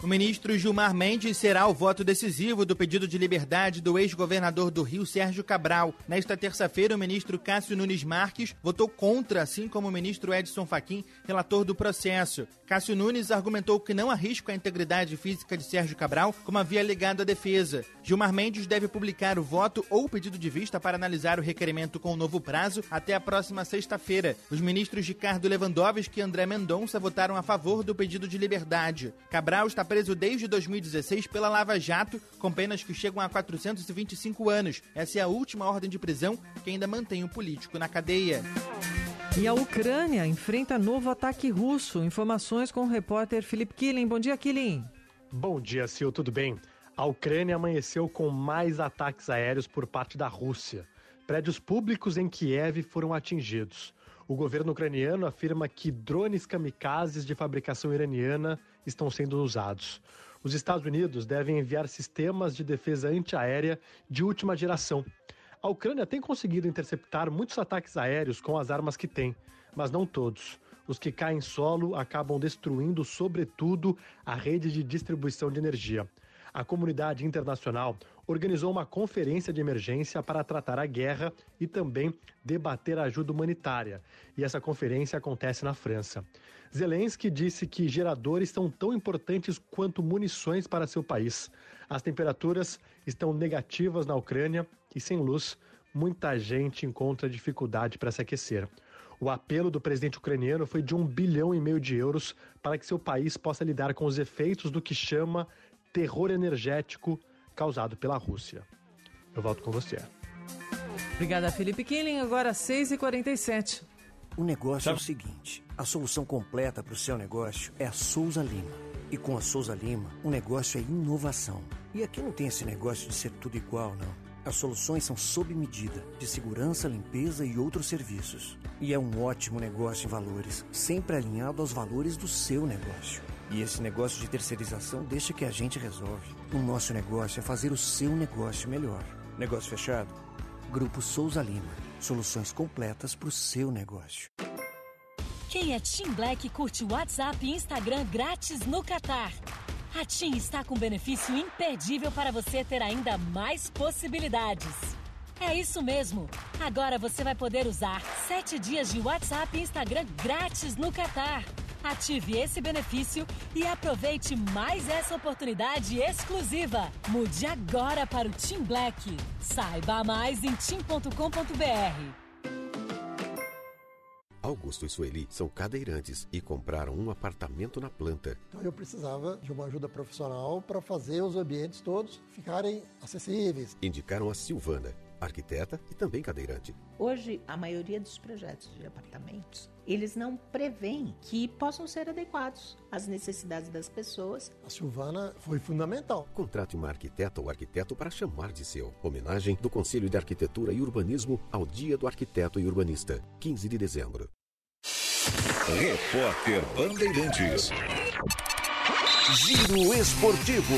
O ministro Gilmar Mendes será o voto decisivo do pedido de liberdade do ex-governador do Rio, Sérgio Cabral. Nesta terça-feira, o ministro Cássio Nunes Marques votou contra, assim como o ministro Edson Fachin, relator do processo. Cássio Nunes argumentou que não há risco à integridade física de Sérgio Cabral, como havia alegado a defesa. Gilmar Mendes deve publicar o voto ou pedido de vista para analisar o requerimento com um novo prazo até a próxima sexta-feira. Os ministros Ricardo Lewandowski e André Mendonça votaram a favor do pedido de liberdade. Cabral está preso desde 2016 pela Lava Jato, com penas que chegam a 425 anos. Essa é a última ordem de prisão que ainda mantém o político na cadeia. E a Ucrânia enfrenta novo ataque russo. Informações com o repórter Felipe Killing. Bom dia, Killing. Bom dia, Sil, tudo bem? A Ucrânia amanheceu com mais ataques aéreos por parte da Rússia. Prédios públicos em Kiev foram atingidos. O governo ucraniano afirma que drones kamikazes de fabricação iraniana estão sendo usados. Os Estados Unidos devem enviar sistemas de defesa antiaérea de última geração. A Ucrânia tem conseguido interceptar muitos ataques aéreos com as armas que tem, mas não todos. Os que caem em solo acabam destruindo, sobretudo, a rede de distribuição de energia. A comunidade internacional organizou uma conferência de emergência para tratar a guerra e também debater a ajuda humanitária. E essa conferência acontece na França. Zelensky disse que geradores são tão importantes quanto munições para seu país. As temperaturas estão negativas na Ucrânia e sem luz, muita gente encontra dificuldade para se aquecer. O apelo do presidente ucraniano foi de um bilhão e meio de euros para que seu país possa lidar com os efeitos do que chama terror energético causado pela Rússia. Eu volto com você. Obrigada, Felipe Killing. Agora 6h47. O negócio é o seguinte: a solução completa para o seu negócio é a Souza Lima. E com a Souza Lima, o negócio é inovação. E aqui não tem esse negócio de ser tudo igual, não. As soluções são sob medida, de segurança, limpeza e outros serviços. E é um ótimo negócio em valores, sempre alinhado aos valores do seu negócio. E esse negócio de terceirização deixa que a gente resolve. O nosso negócio é fazer o seu negócio melhor. Negócio fechado? Grupo Souza Lima. Soluções completas para o seu negócio. Quem é Team Black curte WhatsApp e Instagram grátis no Catar. A TIM está com benefício imperdível para você ter ainda mais possibilidades. É isso mesmo! Agora você vai poder usar 7 dias de WhatsApp e Instagram grátis no Catar. Ative esse benefício e aproveite mais essa oportunidade exclusiva. Mude agora para o Team Black. Saiba mais em tim.com.br. Augusto e Sueli são cadeirantes e compraram um apartamento na planta. Então eu precisava de uma ajuda profissional para fazer os ambientes todos ficarem acessíveis. Indicaram a Silvana, arquiteta e também cadeirante. Hoje, a maioria dos projetos de apartamentos, eles não prevêem que possam ser adequados às necessidades das pessoas. A Silvana foi fundamental. Contrate uma arquiteta ou arquiteto para chamar de seu. Homenagem do Conselho de Arquitetura e Urbanismo ao Dia do Arquiteto e Urbanista, 15 de dezembro. Repórter Bandeirantes. Giro Esportivo.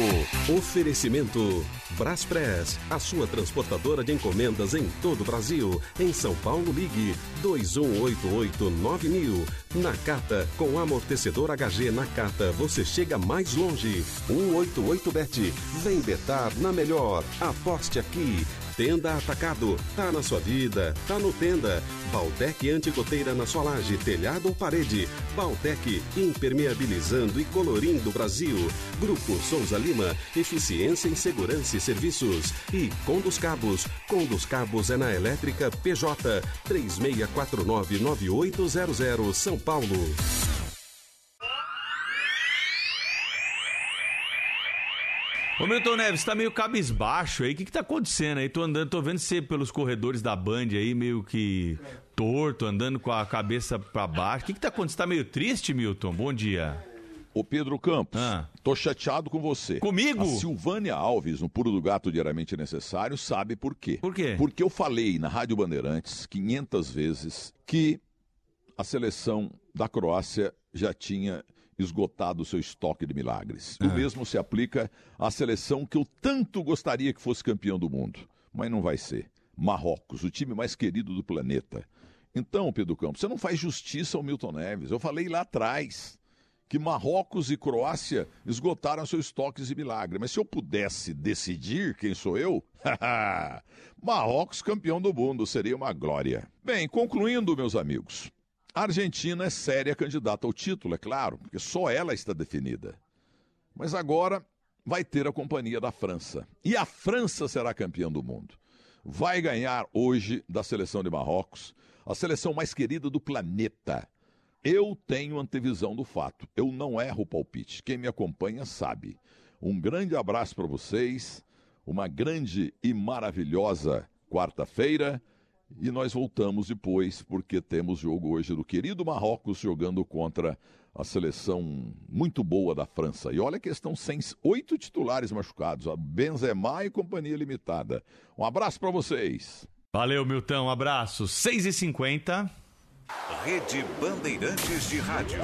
Oferecimento Braspress, a sua transportadora de encomendas em todo o Brasil. Em São Paulo, ligue 21889000. Nakata, com amortecedor HG Nakata, você chega mais longe. 188bet. Vem betar na melhor. Aposte aqui. Tenda Atacado. Tá na sua vida, tá no Tenda. Baltec Antigoteira na sua laje, telhado ou parede. Baltec, impermeabilizando e colorindo o Brasil. Grupo Souza Lima, eficiência em segurança e serviços. E Conduz Cabos. Conduz Cabos é na Elétrica PJ 36499800 São Paulo. Ô Milton Neves, tá meio cabisbaixo aí. O que, que tá acontecendo aí? Tô andando, tô vendo você pelos corredores da Band aí, meio que torto, andando com a cabeça pra baixo. O que, que tá acontecendo? Tá meio triste, Milton? Bom dia. Ô Pedro Campos, Ah. tô chateado com você. Comigo? A Silvânia Alves, no Puro do Gato Diariamente Necessário, sabe por quê. Por quê? Porque eu falei na Rádio Bandeirantes 500 vezes que a seleção da Croácia já tinha esgotado o seu estoque de milagres. O Ah. mesmo se aplica à seleção que eu tanto gostaria que fosse campeão do mundo, mas não vai ser. Marrocos, o time mais querido do planeta. Então, Pedro Campos, você não faz justiça ao Milton Neves. Eu falei lá atrás que Marrocos e Croácia esgotaram seus estoques de milagre. Mas se eu pudesse decidir quem sou eu, Marrocos campeão do mundo seria uma glória. Bem, concluindo, meus amigos, a Argentina é séria candidata ao título, é claro, porque só ela está definida. Mas agora vai ter a companhia da França. E a França será campeã do mundo. Vai ganhar hoje da seleção de Marrocos, a seleção mais querida do planeta. Eu tenho antevisão do fato. Eu não erro o palpite. Quem me acompanha sabe. Um grande abraço para vocês. Uma grande e maravilhosa quarta-feira. E nós voltamos depois, porque temos jogo hoje do querido Marrocos jogando contra a seleção muito boa da França. E olha que estão sem oito titulares machucados, a Benzema e companhia limitada. Um abraço para vocês. Valeu, Milton. Um abraço. 6h50. Rede Bandeirantes de Rádio.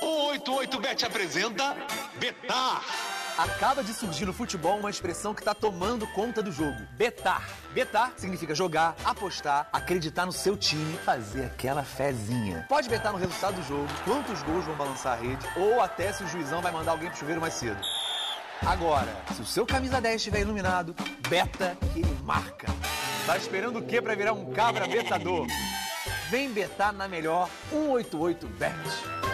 O 88bet apresenta Betar. Acaba de surgir no futebol uma expressão que está tomando conta do jogo: betar. Betar significa jogar, apostar, acreditar no seu time, fazer aquela fezinha. Pode betar no resultado do jogo, quantos gols vão balançar a rede, ou até se o juizão vai mandar alguém pro chuveiro mais cedo. Agora, se o seu camisa 10 estiver iluminado, beta que ele marca. Tá esperando o quê para virar um cabra betador? Vem betar na melhor 188bet.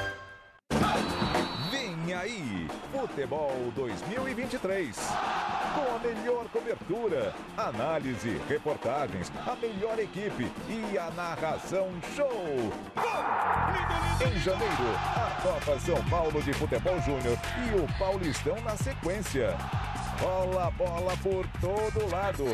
Aí, Futebol 2023. Com a melhor cobertura, análise, reportagens, a melhor equipe e a narração show. Em janeiro, a Copa São Paulo de Futebol Júnior e o Paulistão na sequência. Rola bola por todo lado.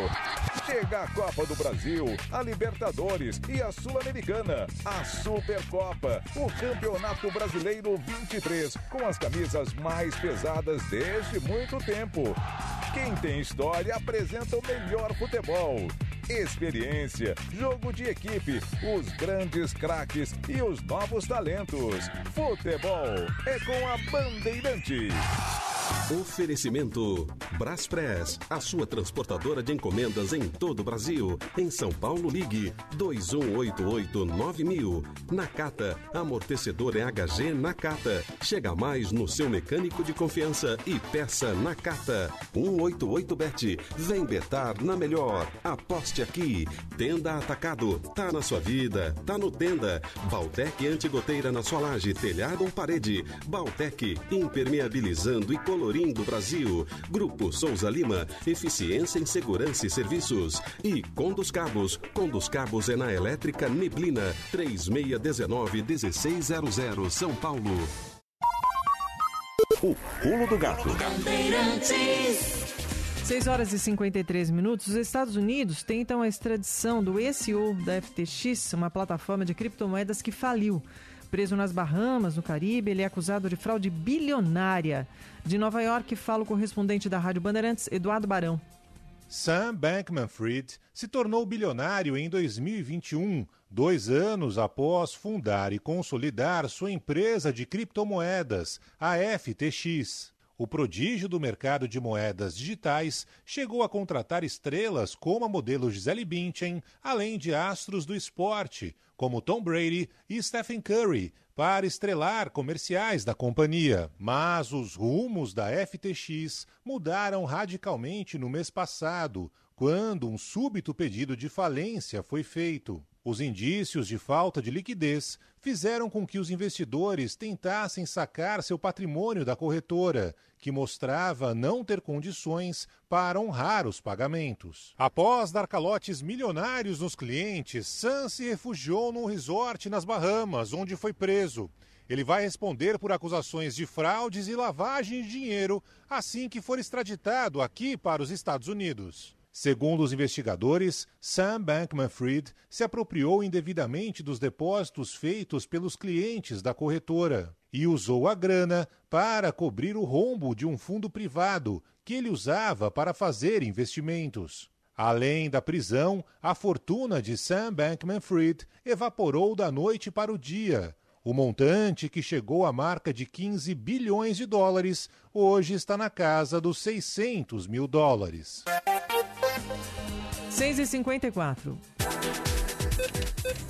Chega a Copa do Brasil, a Libertadores e a Sul-Americana, a Supercopa, o Campeonato Brasileiro 23, com as camisas mais pesadas desde muito tempo. Quem tem história apresenta o melhor futebol. experiência, jogo de equipe, os grandes craques e os novos talentos. Futebol é com a Bandeirantes. Oferecimento Braspress, a sua transportadora de encomendas em todo o Brasil. Em São Paulo, ligue 21889000. Nakata, amortecedor EHG Nakata. Chega mais no seu mecânico de confiança e peça Nakata. 188bet. Vem betar na melhor. Aposte aqui. Tenda Atacado. Tá na sua vida. Tá no Tenda. Baltec antigoteira na sua laje, telhado ou parede. Baltec, impermeabilizando e colorindo o Brasil. Grupo Souza Lima, eficiência em segurança e serviços. E Condos Cabos. Condos Cabos é na Elétrica Neblina, 3619-1600, São Paulo. O pulo do gato. 6 horas e 53 minutos. Os Estados Unidos tentam a extradição do ex-CEO da FTX, uma plataforma de criptomoedas que faliu. Preso nas Bahamas, no Caribe, ele é acusado de fraude bilionária. De Nova York, fala o correspondente da Rádio Bandeirantes, Eduardo Barão. Sam Bankman-Fried se tornou bilionário em 2021, dois anos após fundar e consolidar sua empresa de criptomoedas, a FTX. O prodígio do mercado de moedas digitais chegou a contratar estrelas como a modelo Gisele Bündchen, além de astros do esporte, como Tom Brady e Stephen Curry, para estrelar comerciais da companhia. Mas os rumos da FTX mudaram radicalmente no mês passado, quando um súbito pedido de falência foi feito. Os indícios de falta de liquidez fizeram com que os investidores tentassem sacar seu patrimônio da corretora, que mostrava não ter condições para honrar os pagamentos. Após dar calotes milionários nos clientes, Sam se refugiou num resort nas Bahamas, onde foi preso. Ele vai responder por acusações de fraudes e lavagem de dinheiro assim que for extraditado aqui para os Estados Unidos. Segundo os investigadores, Sam Bankman-Fried se apropriou indevidamente dos depósitos feitos pelos clientes da corretora e usou a grana para cobrir o rombo de um fundo privado que ele usava para fazer investimentos. Além da prisão, a fortuna de Sam Bankman-Fried evaporou da noite para o dia. O montante, que chegou à marca de 15 bilhões de dólares, hoje está na casa dos 600 mil dólares. 6 e 54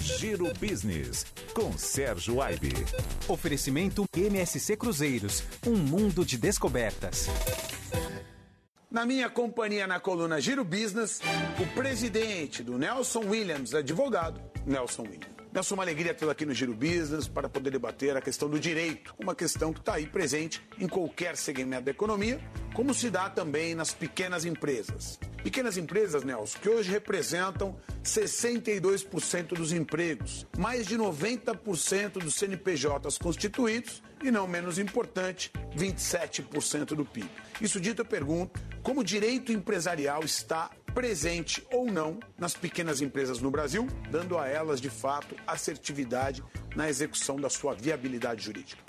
Giro Business, com Sérgio Aibe. Oferecimento MSC Cruzeiros, um mundo de descobertas. Na minha companhia na coluna Giro Business, o presidente do Nelson Williams, advogado, Nelson Williams. Nelson, uma alegria tê-lo aqui no Giro Business para poder debater a questão do direito, uma questão que está aí presente em qualquer segmento da economia, como se dá também nas pequenas empresas. Pequenas empresas, Nelson, que hoje representam 62% dos empregos, mais de 90% dos CNPJs constituídos e, não menos importante, 27% do PIB. Isso dito, eu pergunto como o direito empresarial está presente ou não nas pequenas empresas no Brasil, dando a elas, de fato, assertividade na execução da sua viabilidade jurídica.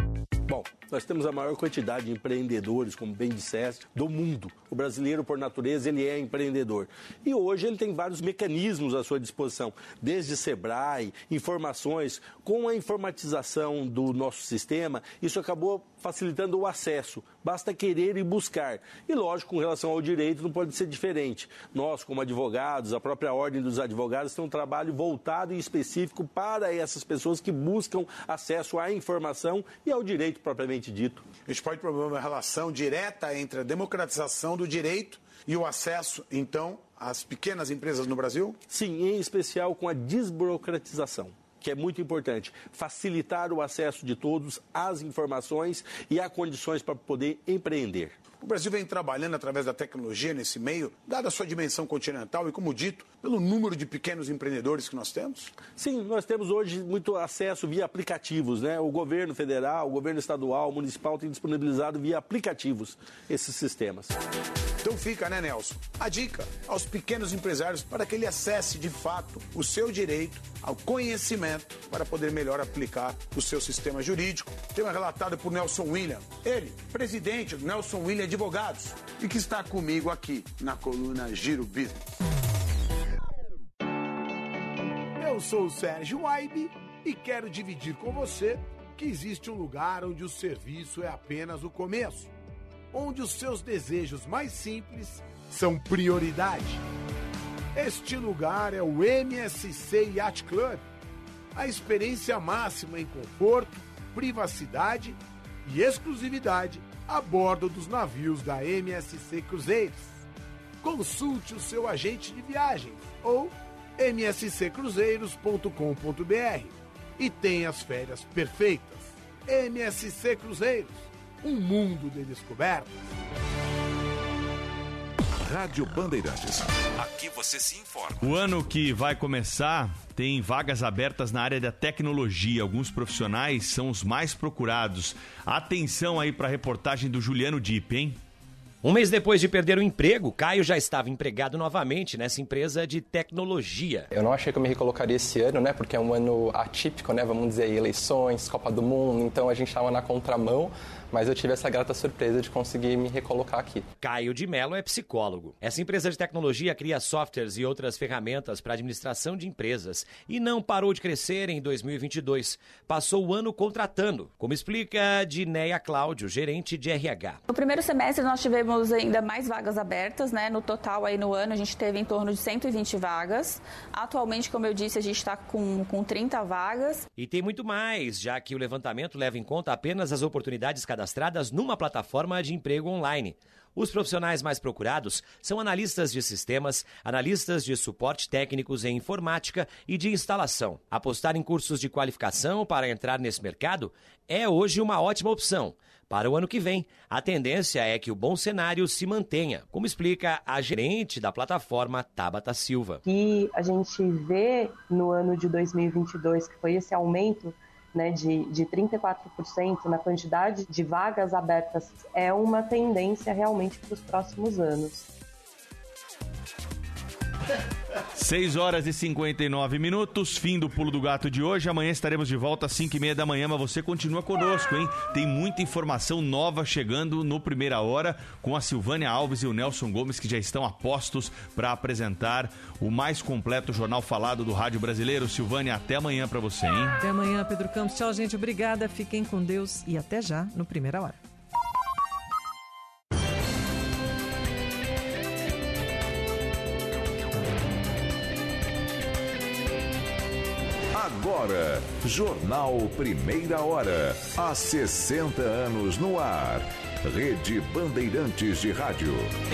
Bom, nós temos a maior quantidade de empreendedores, como bem disseste, do mundo. O brasileiro, por natureza, ele é empreendedor. E hoje ele tem vários mecanismos à sua disposição, desde Sebrae, informações. Com a informatização do nosso sistema, isso acabou facilitando o acesso. Basta querer e buscar. E, lógico, com relação ao direito, não pode ser diferente. Nós, como advogados, a própria Ordem dos Advogados tem um trabalho voltado e específico para essas pessoas que buscam acesso à informação e ao direito propriamente dito. A gente pode promover uma relação direta entre a democratização do direito e o acesso, então, às pequenas empresas no Brasil? Sim, em especial com a desburocratização que é muito importante, facilitar o acesso de todos às informações e a condições para poder empreender. O Brasil vem trabalhando através da tecnologia nesse meio, dada a sua dimensão continental e, como dito, pelo número de pequenos empreendedores que nós temos? Sim, nós temos hoje muito acesso via aplicativos, né? O governo federal, o governo estadual, o municipal tem disponibilizado via aplicativos esses sistemas. Então fica, né, Nelson? A dica aos pequenos empresários para que ele acesse de fato o seu direito ao conhecimento para poder melhor aplicar o seu sistema jurídico. Tema relatado por Nelson William, ele, presidente do Nelson William Advogados, e que está comigo aqui na coluna Giro Business. sou o Sérgio Waibe e quero dividir com você que existe um lugar onde o serviço é apenas o começo, onde os seus desejos mais simples são prioridade. Este lugar é o MSC Yacht Club, a experiência máxima em conforto, privacidade e exclusividade a bordo dos navios da MSC Cruzeiros. Consulte o seu agente de viagens ou msccruzeiros.com.br e tenha as férias perfeitas. MSC Cruzeiros, um mundo de descobertas. Rádio Bandeirantes. Aqui você se informa. O ano que vai começar tem vagas abertas na área da tecnologia. Alguns profissionais são os mais procurados. Atenção aí para a reportagem do Juliano Dipp, hein? Um mês depois de perder o emprego, Caio já estava empregado novamente nessa empresa de tecnologia. Eu não achei que eu me recolocaria esse ano, né? Porque é um ano atípico, né? Vamos dizer, eleições, Copa do Mundo, então a gente estava na contramão mas eu tive essa grata surpresa de conseguir me recolocar aqui. Caio de Mello é psicólogo. Essa empresa de tecnologia cria softwares e outras ferramentas para administração de empresas e não parou de crescer em 2022. Passou o ano contratando, como explica Dineia Cláudio, gerente de RH. No primeiro semestre nós tivemos ainda mais vagas abertas, né? No total aí no ano a gente teve em torno de 120 vagas. Atualmente, como eu disse, a gente está com, com 30 vagas. E tem muito mais, já que o levantamento leva em conta apenas as oportunidades cadastradas cadastradas numa plataforma de emprego online. Os profissionais mais procurados são analistas de sistemas, analistas de suporte técnicos em informática e de instalação. Apostar em cursos de qualificação para entrar nesse mercado é hoje uma ótima opção. Para o ano que vem, a tendência é que o bom cenário se mantenha, como explica a gerente da plataforma Tabata Silva. E a gente vê no ano de 2022 que foi esse aumento né, de, de 34% na quantidade de vagas abertas é uma tendência realmente para os próximos anos. 6 horas e 59 minutos, fim do Pulo do Gato de hoje. Amanhã estaremos de volta às 5 e meia da manhã, mas você continua conosco, hein? Tem muita informação nova chegando no Primeira Hora com a Silvânia Alves e o Nelson Gomes, que já estão a postos para apresentar o mais completo jornal falado do Rádio Brasileiro. Silvânia, até amanhã para você, hein? Até amanhã, Pedro Campos. Tchau, gente. Obrigada. Fiquem com Deus e até já no Primeira Hora. Agora, Jornal Primeira Hora. Há 60 anos no ar. Rede Bandeirantes de Rádio.